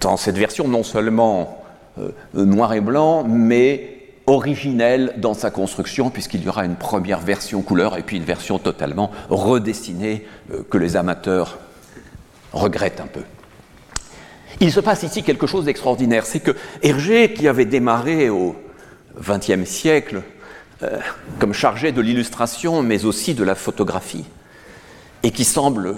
dans cette version non seulement euh, noir et blanc, mais originelle dans sa construction, puisqu'il y aura une première version couleur et puis une version totalement redessinée euh, que les amateurs regrettent un peu. Il se passe ici quelque chose d'extraordinaire, c'est que Hergé, qui avait démarré au XXe siècle euh, comme chargé de l'illustration, mais aussi de la photographie, et qui semble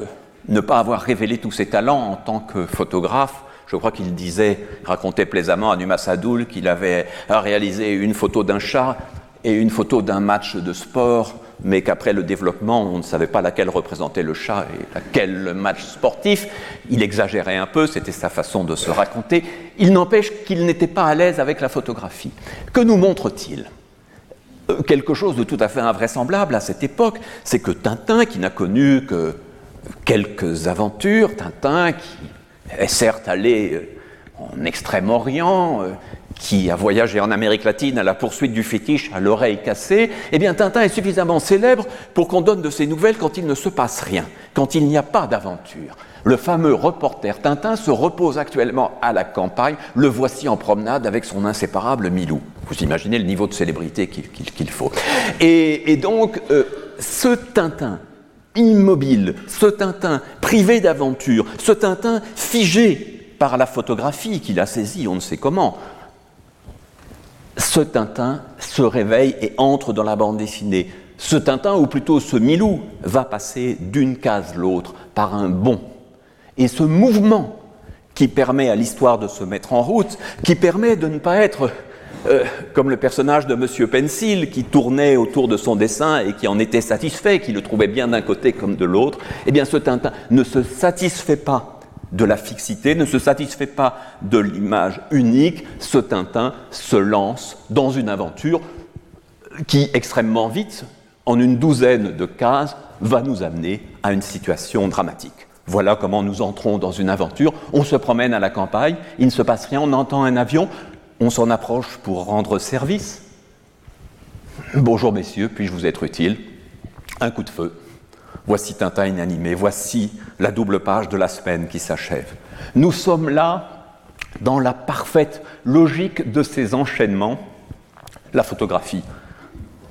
ne pas avoir révélé tous ses talents en tant que photographe, je crois qu'il disait, racontait plaisamment à Numa Sadoul qu'il avait réalisé une photo d'un chat et une photo d'un match de sport mais qu'après le développement, on ne savait pas laquelle représentait le chat et laquelle le match sportif. Il exagérait un peu, c'était sa façon de se raconter. Il n'empêche qu'il n'était pas à l'aise avec la photographie. Que nous montre-t-il? Euh, Quelque chose de tout à fait invraisemblable à cette époque, c'est que Tintin, qui n'a connu que quelques aventures, Tintin qui est certes allé euh, en Extrême-Orient, euh, qui a voyagé en Amérique latine à la poursuite du fétiche à l'oreille cassée, eh bien Tintin est suffisamment célèbre pour qu'on donne de ses nouvelles quand il ne se passe rien, quand il n'y a pas d'aventure. Le fameux reporter Tintin se repose actuellement à la campagne, le voici en promenade avec son inséparable Milou. Vous imaginez le niveau de célébrité qu'il faut. Et, donc, euh, ce Tintin immobile, ce Tintin privé d'aventure, ce Tintin figé par la photographie qu'il a saisi, on ne sait comment, ce Tintin se réveille et entre dans la bande dessinée. Ce Tintin, ou plutôt ce Milou, va passer d'une case l'autre par un bond. Et ce mouvement qui permet à l'histoire de se mettre en route, qui permet de ne pas être euh, comme le personnage de Monsieur Pencil qui tournait autour de son dessin et qui en était satisfait, qui le trouvait bien d'un côté comme de l'autre, eh bien ce Tintin ne se satisfait pas de la fixité, ne se satisfait pas de l'image unique, ce Tintin se lance dans une aventure qui, extrêmement vite, en une douzaine de cases, va nous amener à une situation dramatique. Voilà comment nous entrons dans une aventure. On se promène à la campagne, il ne se passe rien, on entend un avion, on s'en approche pour rendre service. Bonjour messieurs, puis-je vous être utile? Un coup de feu. Voici Tintin inanimé, voici la double page de la semaine qui s'achève. Nous sommes là dans la parfaite logique de ces enchaînements. La photographie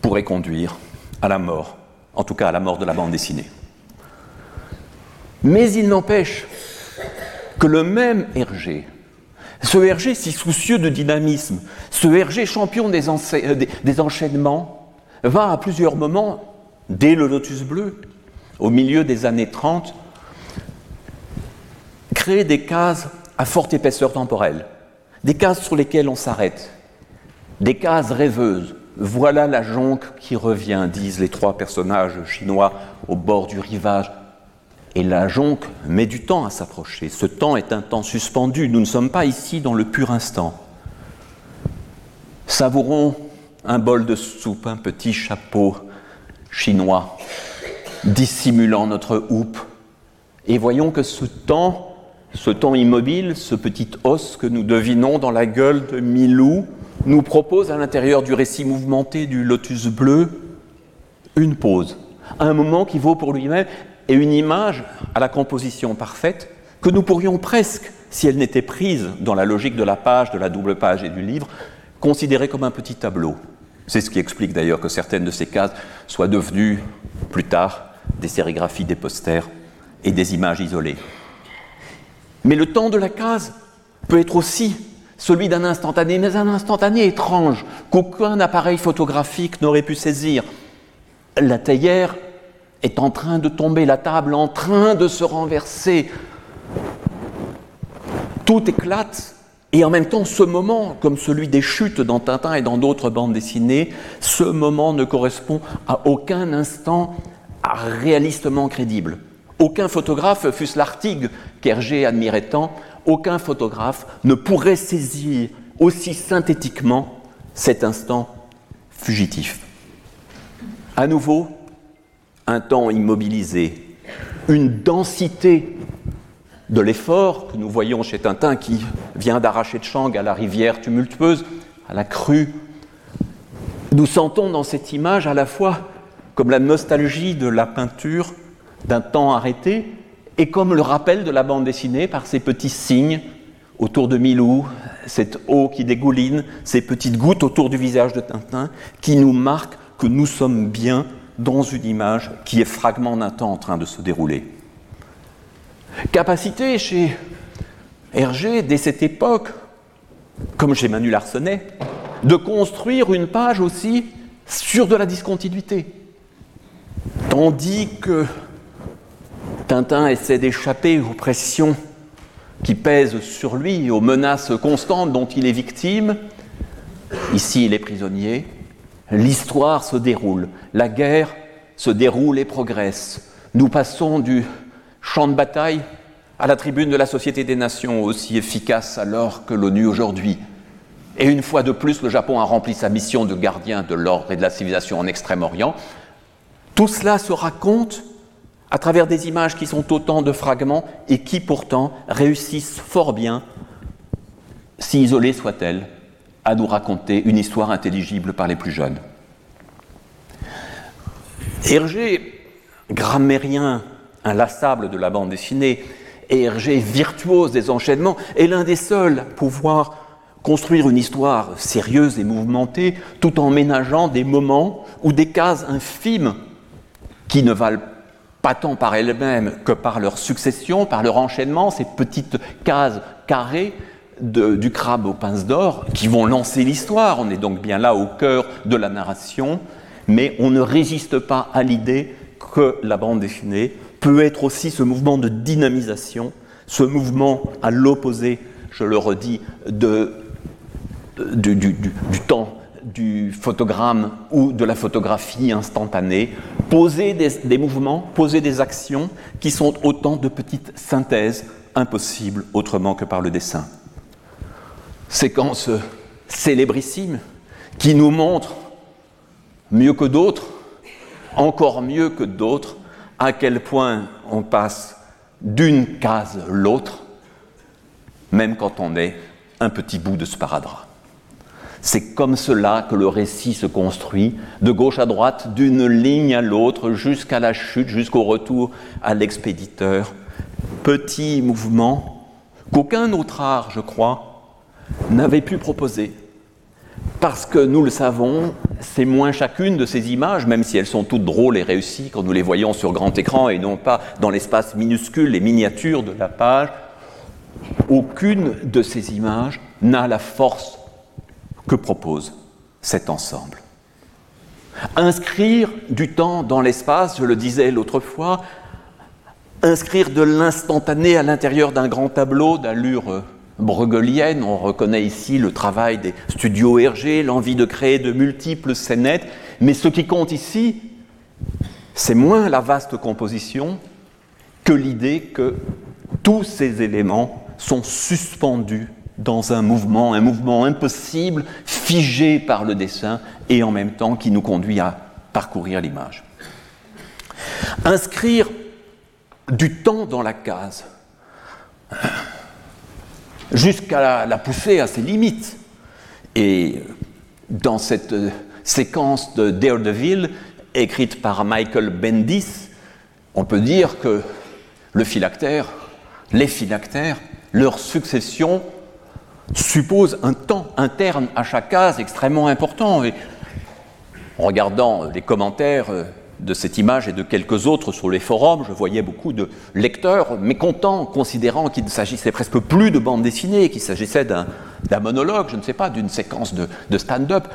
pourrait conduire à la mort, en tout cas à la mort de la bande dessinée. Mais il n'empêche que le même Hergé, ce Hergé si soucieux de dynamisme, ce Hergé champion des, euh, des, enchaînements, va à plusieurs moments, dès le Lotus bleu, au milieu des années 30, créer des cases à forte épaisseur temporelle, des cases sur lesquelles on s'arrête, des cases rêveuses. Voilà la jonque qui revient, disent les trois personnages chinois au bord du rivage et la jonque met du temps à s'approcher. Ce temps est un temps suspendu. Nous ne sommes pas ici dans le pur instant. Savourons un bol de soupe, un petit chapeau chinois, dissimulant notre houppe. Et voyons que ce temps, ce temps immobile, ce petit os que nous devinons dans la gueule de Milou, nous propose à l'intérieur du récit mouvementé du lotus bleu une pause, un moment qui vaut pour lui-même et une image à la composition parfaite que nous pourrions presque, si elle n'était prise dans la logique de la page, de la double page et du livre, considérer comme un petit tableau. C'est ce qui explique d'ailleurs que certaines de ces cases soient devenues plus tard des sérigraphies, des posters et des images isolées. Mais le temps de la case peut être aussi celui d'un instantané, mais un instantané étrange qu'aucun appareil photographique n'aurait pu saisir. La théière est en train de tomber, la table en train de se renverser. Tout éclate. Et en même temps, ce moment, comme celui des chutes dans Tintin et dans d'autres bandes dessinées, ce moment ne correspond à aucun instant réalistement crédible. Aucun photographe, fût-ce l'Artigue qu'Hergé admirait tant, aucun photographe ne pourrait saisir aussi synthétiquement cet instant fugitif. À nouveau, un temps immobilisé, une densité de l'effort que nous voyons chez Tintin qui vient d'arracher de Chang à la rivière tumultueuse, à la crue. Nous sentons dans cette image à la fois comme la nostalgie de la peinture d'un temps arrêté et comme le rappel de la bande dessinée par ces petits signes autour de Milou, cette eau qui dégouline, ces petites gouttes autour du visage de Tintin qui nous marquent que nous sommes bien dans une image qui est fragment d'un temps en train de se dérouler. Capacité chez Hergé, dès cette époque, comme chez Manu Larsenet, de construire une page aussi sur de la discontinuité. Tandis que Tintin essaie d'échapper aux pressions qui pèsent sur lui, aux menaces constantes dont il est victime, ici il est prisonnier, l'histoire se déroule, la guerre se déroule et progresse. Nous passons du champ de bataille à la tribune de la Société des Nations, aussi efficace alors que l'ONU aujourd'hui. Et une fois de plus, le Japon a rempli sa mission de gardien de l'ordre et de la civilisation en Extrême-Orient. Tout cela se raconte à travers des images qui sont autant de fragments et qui pourtant réussissent fort bien, si isolées soient-elles, à nous raconter une histoire intelligible par les plus jeunes. Hergé, grammairien inlassable de la bande dessinée, et Hergé, virtuose des enchaînements, est l'un des seuls à pouvoir construire une histoire sérieuse et mouvementée tout en ménageant des moments ou des cases infimes qui ne valent pas tant par elles-mêmes que par leur succession, par leur enchaînement, ces petites cases carrées du crabe aux pinces d'or qui vont lancer l'histoire. On est donc bien là au cœur de la narration, mais on ne résiste pas à l'idée que la bande dessinée peut être aussi ce mouvement de dynamisation, ce mouvement à l'opposé, je le redis, du, temps du photogramme ou de la photographie instantanée, poser des, mouvements, poser des actions qui sont autant de petites synthèses impossibles autrement que par le dessin séquence célébrissime qui nous montre, mieux que d'autres, encore mieux que d'autres, à quel point on passe d'une case l'autre, même quand on est un petit bout de sparadrap. C'est comme cela que le récit se construit, de gauche à droite, d'une ligne à l'autre, jusqu'à la chute, jusqu'au retour à l'expéditeur. Petit mouvement qu'aucun autre art, je crois, n'avait pu proposer. Parce que nous le savons, c'est moins chacune de ces images, même si elles sont toutes drôles et réussies quand nous les voyons sur grand écran et non pas dans l'espace minuscule et miniature de la page, aucune de ces images n'a la force que propose cet ensemble? Inscrire du temps dans l'espace, je le disais l'autre fois, inscrire de l'instantané à l'intérieur d'un grand tableau d'allure bruegelienne, on reconnaît ici le travail des studios Hergé, l'envie de créer de multiples scénettes, mais ce qui compte ici, c'est moins la vaste composition que l'idée que tous ces éléments sont suspendus dans un mouvement, un mouvement impossible, figé par le dessin et en même temps qui nous conduit à parcourir l'image. Inscrire du temps dans la case, jusqu'à la, pousser à ses limites. Et dans cette euh, séquence de Daredevil, écrite par Michael Bendis, on peut dire que le phylactère, les phylactères, leur succession suppose un temps interne à chaque case extrêmement important. En regardant les commentaires euh, de cette image et de quelques autres sur les forums, je voyais beaucoup de lecteurs mécontents, considérant qu'il ne s'agissait presque plus de bande dessinée, qu'il s'agissait d'un monologue, je ne sais pas, d'une séquence de, de stand-up.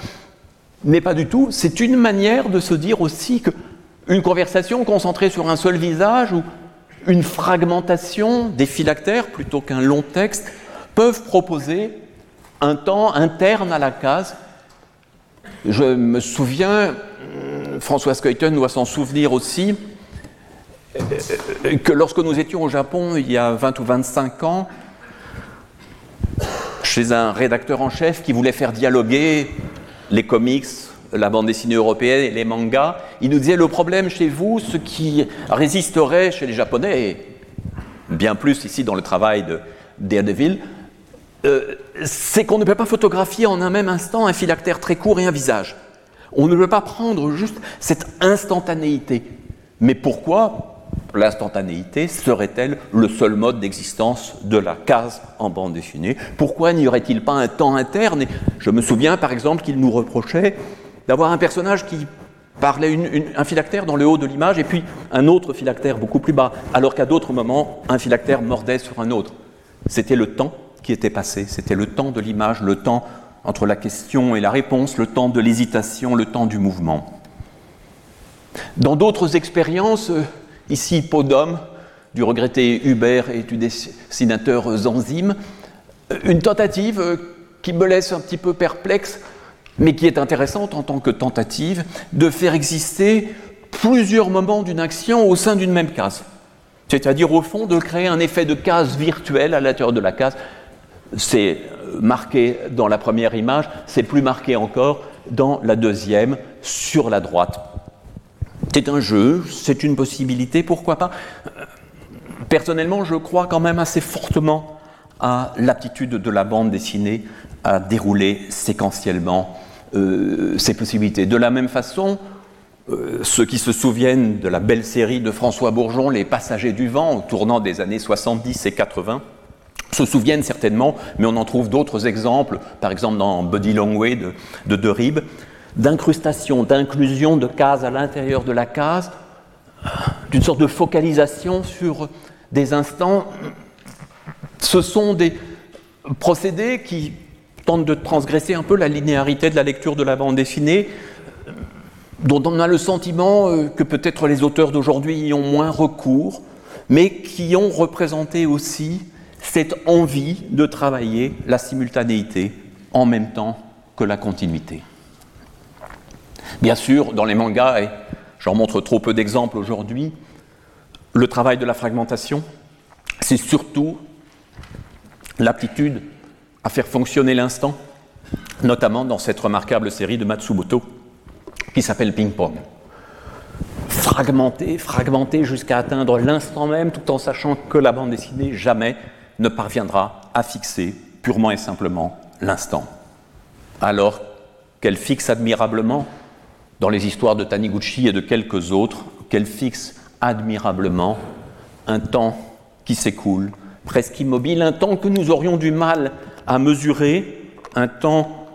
Mais pas du tout. C'est une manière de se dire aussi qu'une conversation concentrée sur un seul visage ou une fragmentation des phylactères plutôt qu'un long texte peuvent proposer un temps interne à la case. Je me souviens, François Skeuten doit s'en souvenir aussi, que lorsque nous étions au Japon il y a 20 ou 25 ans, chez un rédacteur en chef qui voulait faire dialoguer les comics, la bande dessinée européenne et les mangas, il nous disait le problème chez vous, ce qui résisterait chez les Japonais, et bien plus ici dans le travail de Daredevil, euh, c'est qu'on ne peut pas photographier en un même instant un phylactère très court et un visage. On ne peut pas prendre juste cette instantanéité. Mais pourquoi l'instantanéité serait-elle le seul mode d'existence de la case en bande dessinée? Pourquoi n'y aurait-il pas un temps interne? Je me souviens par exemple qu'il nous reprochait d'avoir un personnage qui parlait un phylactère dans le haut de l'image et puis un autre phylactère beaucoup plus bas, alors qu'à d'autres moments, un phylactère mordait sur un autre. C'était le temps qui était passé, c'était le temps de l'image, le temps entre la question et la réponse, le temps de l'hésitation, le temps du mouvement. Dans d'autres expériences, euh, ici Podom, du regretté Hubert et du dessinateur Zanzim, euh, une tentative euh, qui me laisse un petit peu perplexe, mais qui est intéressante en tant que tentative, de faire exister plusieurs moments d'une action au sein d'une même case. C'est-à-dire, au fond, de créer un effet de case virtuelle à l'intérieur de la case. C'est marqué dans la première image, c'est plus marqué encore dans la deuxième, sur la droite. C'est un jeu, c'est une possibilité, pourquoi pas? Personnellement, je crois quand même assez fortement à l'aptitude de la bande dessinée à dérouler séquentiellement euh, ces possibilités. De la même façon, euh, ceux qui se souviennent de la belle série de François Bourgeon, Les Passagers du Vent, au tournant des années 70 et 80, se souviennent certainement, mais on en trouve d'autres exemples, par exemple dans Body Long Way de, de Derib, d'incrustation, d'inclusion de cases à l'intérieur de la case, d'une sorte de focalisation sur des instants. Ce sont des procédés qui tentent de transgresser un peu la linéarité de la lecture de la bande dessinée, dont on a le sentiment euh, que peut-être les auteurs d'aujourd'hui y ont moins recours, mais qui ont représenté aussi cette envie de travailler la simultanéité en même temps que la continuité. Bien sûr, dans les mangas, et j'en montre trop peu d'exemples aujourd'hui, le travail de la fragmentation, c'est surtout l'aptitude à faire fonctionner l'instant, notamment dans cette remarquable série de Matsumoto qui s'appelle Ping Pong. Fragmenter, fragmenter jusqu'à atteindre l'instant même, tout en sachant que la bande dessinée jamais ne parviendra à fixer purement et simplement l'instant. alors qu'elle fixe admirablement, dans les histoires de Taniguchi et de quelques autres, qu'elle fixe admirablement un temps qui s'écoule, presque immobile, un temps que nous aurions du mal à mesurer, un temps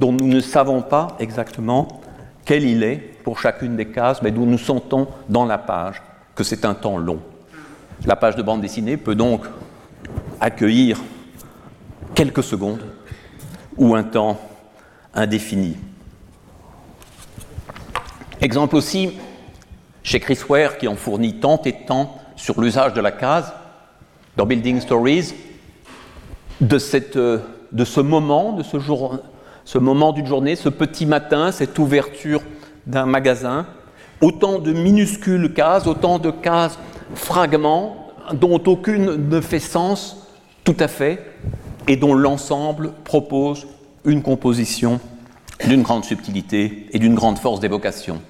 dont nous ne savons pas exactement quel il est pour chacune des cases, mais d'où nous sentons dans la page que c'est un temps long. La page de bande dessinée peut donc accueillir quelques secondes ou un temps indéfini. Exemple aussi chez Chris Ware qui en fournit tant et tant sur l'usage de la case dans Building Stories, de, cette, de ce moment, de ce, jour, ce moment d'une journée, ce petit matin, cette ouverture d'un magasin, autant de minuscules cases, autant de cases fragments dont aucune ne fait sens tout à fait et dont l'ensemble propose une composition d'une grande subtilité et d'une grande force d'évocation.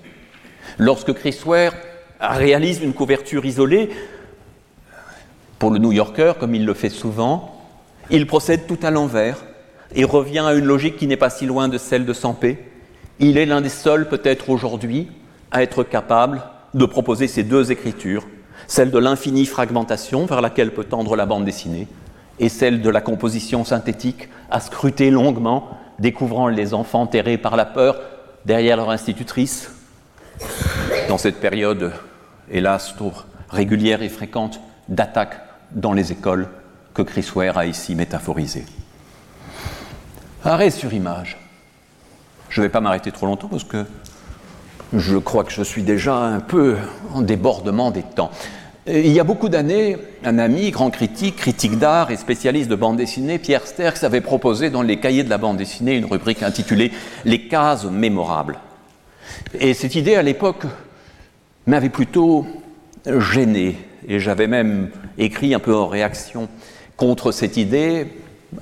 Lorsque Chris Ware réalise une couverture isolée, pour le New Yorker, comme il le fait souvent, il procède tout à l'envers et revient à une logique qui n'est pas si loin de celle de Sampé. Il est l'un des seuls, peut-être aujourd'hui, à être capable de proposer ces deux écritures, celle de l'infinie fragmentation vers laquelle peut tendre la bande dessinée, et celle de la composition synthétique à scruter longuement, découvrant les enfants terrés par la peur derrière leur institutrice, dans cette période, hélas, régulière et fréquente d'attaques dans les écoles que Chris Ware a ici métaphorisé. Arrêt sur image. Je ne vais pas m'arrêter trop longtemps parce que je crois que je suis déjà un peu en débordement des temps. Il y a beaucoup d'années, un ami, grand critique, critique d'art et spécialiste de bande dessinée, Pierre Sterks, avait proposé dans les cahiers de la bande dessinée une rubrique intitulée Les cases mémorables. Et cette idée, à l'époque, m'avait plutôt gêné. Et j'avais même écrit un peu en réaction contre cette idée,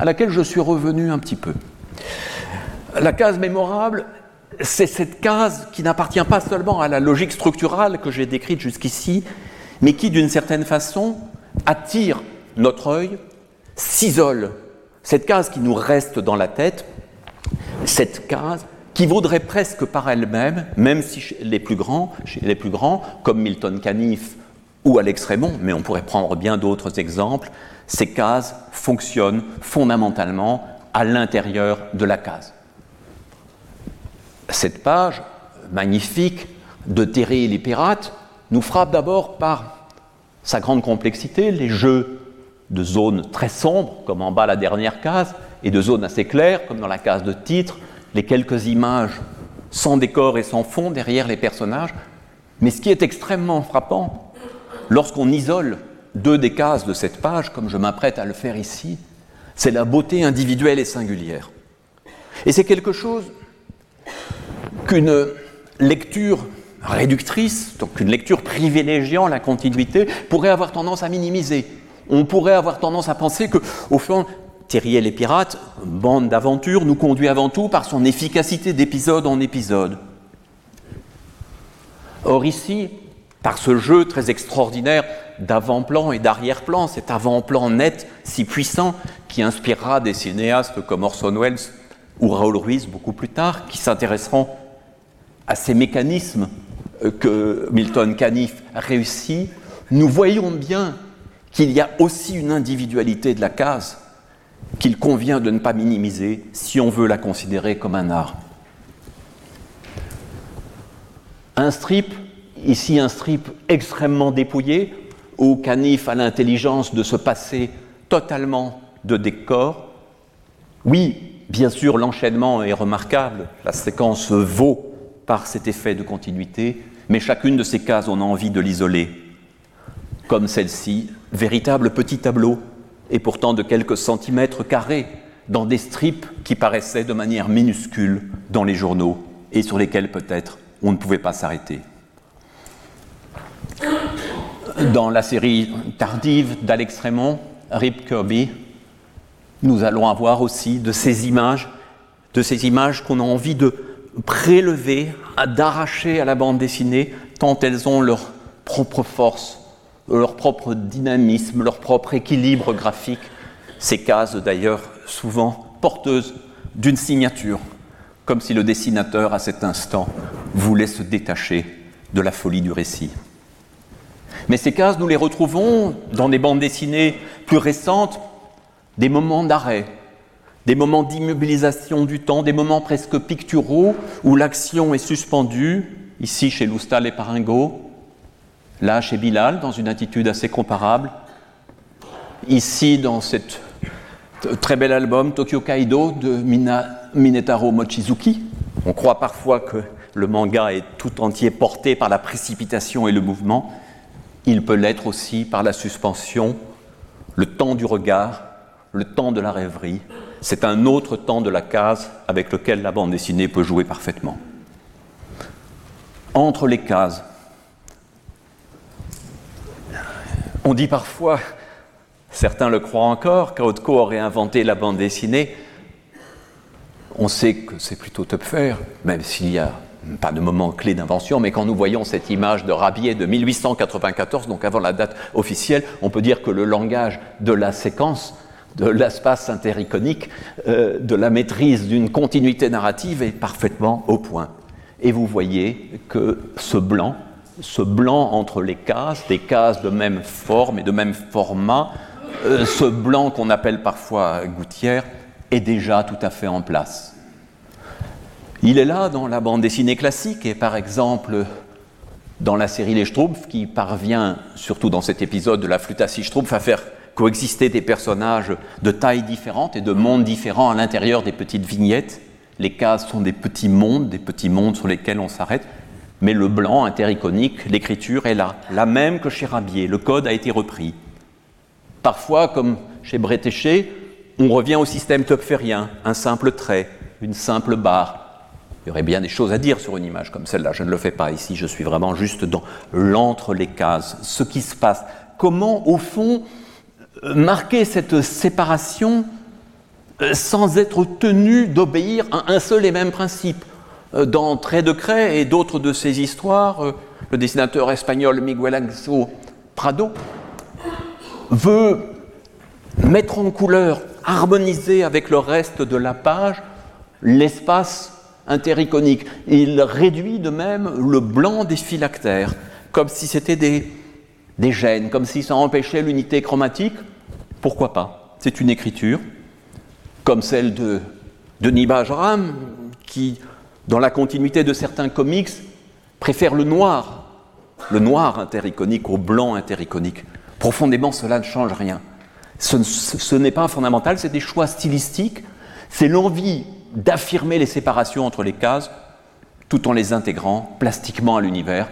à laquelle je suis revenu un petit peu. La case mémorable, c'est cette case qui n'appartient pas seulement à la logique structurale que j'ai décrite jusqu'ici, mais qui, d'une certaine façon, attire notre œil, s'isole. Cette case qui nous reste dans la tête, cette case qui vaudrait presque par elle-même, même si chez les plus grands, comme Milton Caniff ou Alex Raymond, mais on pourrait prendre bien d'autres exemples, ces cases fonctionnent fondamentalement à l'intérieur de la case. Cette page magnifique de Terry et les pirates nous frappe d'abord par sa grande complexité, les jeux de zones très sombres, comme en bas la dernière case, et de zones assez claires, comme dans la case de titre, les quelques images sans décor et sans fond derrière les personnages. Mais ce qui est extrêmement frappant, lorsqu'on isole deux des cases de cette page, comme je m'apprête à le faire ici, c'est la beauté individuelle et singulière. Et c'est quelque chose qu'une lecture réductrice, donc une lecture privilégiant la continuité, pourrait avoir tendance à minimiser. On pourrait avoir tendance à penser que, au fond, Thierry et les pirates, bande d'aventure, nous conduit avant tout par son efficacité d'épisode en épisode. Or ici, par ce jeu très extraordinaire d'avant-plan et d'arrière-plan, cet avant-plan net si puissant qui inspirera des cinéastes comme Orson Welles ou Raoul Ruiz beaucoup plus tard, qui s'intéresseront à ces mécanismes que Milton Caniff réussit, nous voyons bien qu'il y a aussi une individualité de la case qu'il convient de ne pas minimiser si on veut la considérer comme un art. Un strip, ici un strip extrêmement dépouillé, où Canif a l'intelligence de se passer totalement de décor. Oui, bien sûr, l'enchaînement est remarquable, la séquence vaut par cet effet de continuité, mais chacune de ces cases, on a envie de l'isoler. Comme celle-ci, véritable petit tableau et pourtant de quelques centimètres carrés, dans des strips qui paraissaient de manière minuscule dans les journaux et sur lesquels peut-être on ne pouvait pas s'arrêter. Dans la série tardive d'Alex Raymond, Rip Kirby, nous allons avoir aussi de ces images, de ces images qu'on a envie de prélever, d'arracher à la bande dessinée, tant elles ont leur propre force, leur propre dynamisme, leur propre équilibre graphique. Ces cases, d'ailleurs, souvent porteuses d'une signature, comme si le dessinateur, à cet instant, voulait se détacher de la folie du récit. Mais ces cases, nous les retrouvons dans des bandes dessinées plus récentes, des moments d'arrêt, des moments d'immobilisation du temps, des moments presque picturaux où l'action est suspendue, ici chez Loustal et Paringo, là chez Bilal, dans une attitude assez comparable, ici dans cet très bel album Tokyo Kaido de Minetaro Mochizuki. On croit parfois que le manga est tout entier porté par la précipitation et le mouvement. Il peut l'être aussi par la suspension, le temps du regard, le temps de la rêverie. C'est un autre temps de la case avec lequel la bande dessinée peut jouer parfaitement. Entre les cases, on dit parfois, certains le croient encore, qu'Autko aurait inventé la bande dessinée. On sait que c'est plutôt Topfer, même s'il y a pas de moment clé d'invention, mais quand nous voyons cette image de Rabier de 1894, donc avant la date officielle, on peut dire que le langage de la séquence, de l'espace intericonique, euh, de la maîtrise d'une continuité narrative est parfaitement au point. Et vous voyez que ce blanc, ce blanc entre les cases, des cases de même forme et de même format, euh, ce blanc qu'on appelle parfois gouttière, est déjà tout à fait en place. Il est là dans la bande dessinée classique et par exemple dans la série Les Schtroumpfs qui parvient, surtout dans cet épisode de la flûte à six Schtroumpfs, à faire coexister des personnages de tailles différentes et de mondes différents à l'intérieur des petites vignettes. Les cases sont des petits mondes, des petits mondes sur lesquels on s'arrête, mais le blanc intericonique, l'écriture est là, la même que chez Rabier, le code a été repris. Parfois, comme chez Bretéché, on revient au système topferien, un simple trait, une simple barre, il y aurait bien des choses à dire sur une image comme celle-là. Je ne le fais pas ici, je suis vraiment juste dans l'entre les cases, ce qui se passe. Comment, au fond, marquer cette séparation euh, sans être tenu d'obéir à un seul et même principe euh, Dans Trait de Craie et d'autres de ces histoires, le dessinateur espagnol Miguel Ángel Prado veut mettre en couleur, harmoniser avec le reste de la page, l'espace intericonique. Il réduit de même le blanc des phylactères, comme si c'était des, des gènes, comme si ça empêchait l'unité chromatique. Pourquoi pas? C'est une écriture, comme celle de Denis Bajram, qui, dans la continuité de certains comics, préfère le noir, le noir intericonique au blanc intericonique. Profondément, cela ne change rien. Ce, ce n'est pas fondamental, c'est des choix stylistiques, c'est l'envie d'affirmer les séparations entre les cases tout en les intégrant plastiquement à l'univers.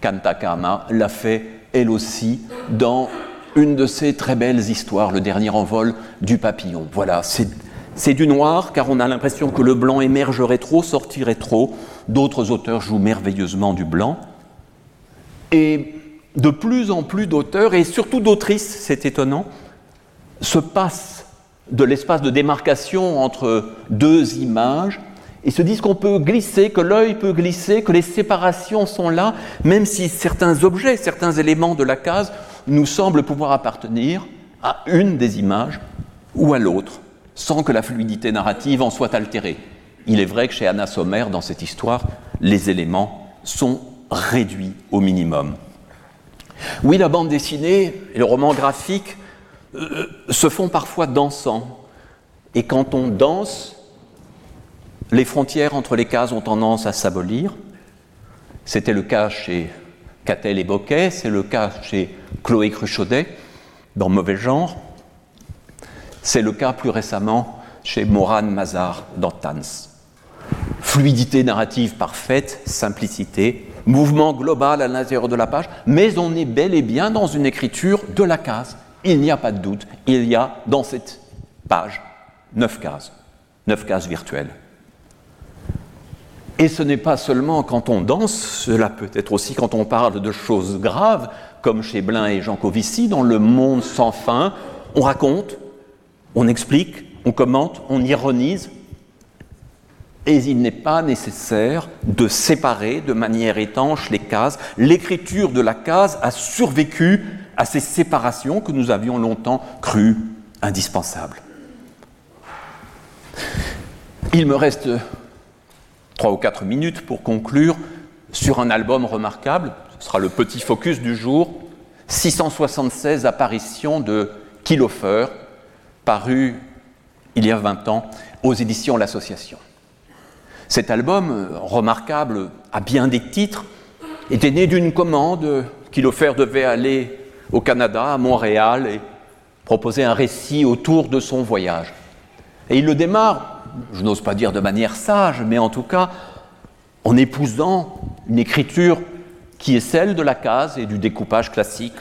Kantakama l'a fait elle aussi dans une de ses très belles histoires, le dernier envol du papillon. Voilà, c'est du noir car on a l'impression que le blanc émergerait trop, sortirait trop. D'autres auteurs jouent merveilleusement du blanc. Et de plus en plus d'auteurs, et surtout d'autrices, c'est étonnant, se passent de l'espace de démarcation entre deux images et se disent qu'on peut glisser, que l'œil peut glisser, que les séparations sont là, même si certains objets, certains éléments de la case nous semblent pouvoir appartenir à une des images ou à l'autre, sans que la fluidité narrative en soit altérée. Il est vrai que chez Anna Sommer, dans cette histoire, les éléments sont réduits au minimum. Oui, la bande dessinée et le roman graphique euh, se font parfois dansants. Et quand on danse, les frontières entre les cases ont tendance à s'abolir. C'était le cas chez Catel et Boquet, c'est le cas chez Chloé Cruchaudet dans Mauvais genre. C'est le cas plus récemment chez Moran Mazar dans Tans. Fluidité narrative parfaite, simplicité, mouvement global à l'intérieur de la page, mais on est bel et bien dans une écriture de la case, il n'y a pas de doute, il y a dans cette page neuf cases, neuf cases virtuelles. Et ce n'est pas seulement quand on danse, cela peut être aussi quand on parle de choses graves, comme chez Blin et Jean Covici, dans Le Monde sans fin, on raconte, on explique, on commente, on ironise, et il n'est pas nécessaire de séparer de manière étanche les cases. L'écriture de la case a survécu à ces séparations que nous avions longtemps crues indispensables. Il me reste trois ou quatre minutes pour conclure sur un album remarquable. Ce sera le petit focus du jour. 676 apparitions de Kilofer, paru il y a 20 ans aux éditions L'Association. Cet album, remarquable à bien des titres, était né d'une commande. Kilofer devait aller au Canada, à Montréal, et proposer un récit autour de son voyage. Et il le démarre, je n'ose pas dire de manière sage, mais en tout cas en épousant une écriture qui est celle de la case et du découpage classique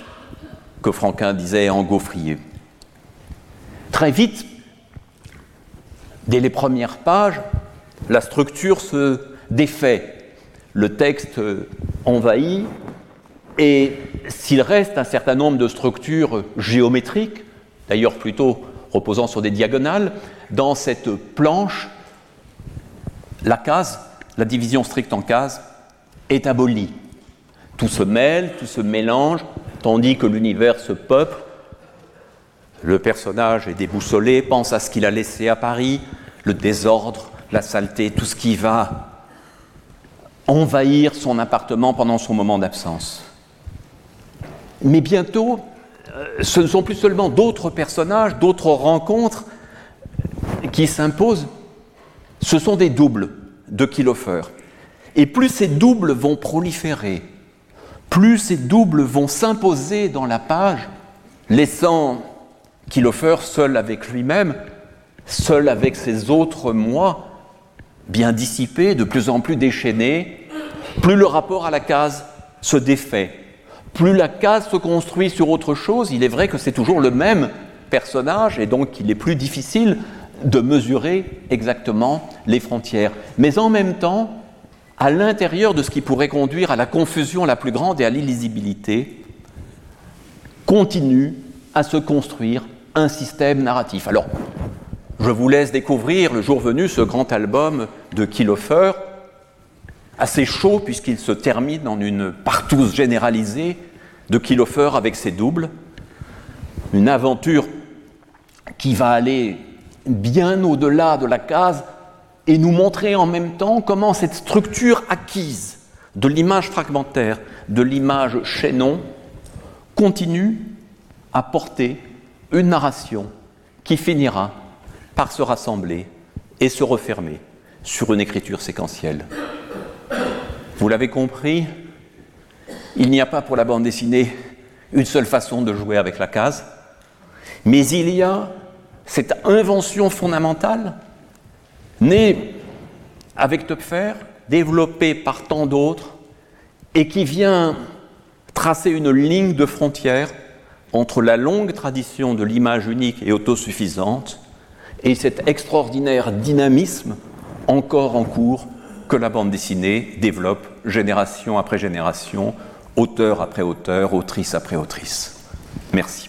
que Franquin disait en gaufrier. Très vite, dès les premières pages, la structure se défait, le texte envahit, et s'il reste un certain nombre de structures géométriques, d'ailleurs plutôt reposant sur des diagonales, dans cette planche, la case, la division stricte en case, est abolie. Tout se mêle, tout se mélange, tandis que l'univers se peuple. Le personnage est déboussolé, pense à ce qu'il a laissé à Paris, le désordre, la saleté, tout ce qui va envahir son appartement pendant son moment d'absence. Mais bientôt, euh, ce ne sont plus seulement d'autres personnages, d'autres rencontres qui s'imposent, ce sont des doubles de Kilofer. Et plus ces doubles vont proliférer, plus ces doubles vont s'imposer dans la page, laissant Kilofer seul avec lui-même, seul avec ses autres moi, bien dissipés, de plus en plus déchaînés, plus le rapport à la case se défait, plus la case se construit sur autre chose, il est vrai que c'est toujours le même personnage et donc il est plus difficile de mesurer exactement les frontières. Mais en même temps, à l'intérieur de ce qui pourrait conduire à la confusion la plus grande et à l'illisibilité, continue à se construire un système narratif. Alors, je vous laisse découvrir le jour venu ce grand album de Kilofer, assez chaud puisqu'il se termine en une partouze généralisée de Kilofer avec ses doubles, une aventure qui va aller bien au-delà de la case et nous montrer en même temps comment cette structure acquise de l'image fragmentaire, de l'image chaînon, continue à porter une narration qui finira par se rassembler et se refermer sur une écriture séquentielle. Vous l'avez compris, il n'y a pas pour la bande dessinée une seule façon de jouer avec la case, mais il y a cette invention fondamentale, née avec Töpfer, développée par tant d'autres, et qui vient tracer une ligne de frontière entre la longue tradition de l'image unique et autosuffisante et cet extraordinaire dynamisme encore en cours que la bande dessinée développe génération après génération, auteur après auteur, autrice après autrice. Merci.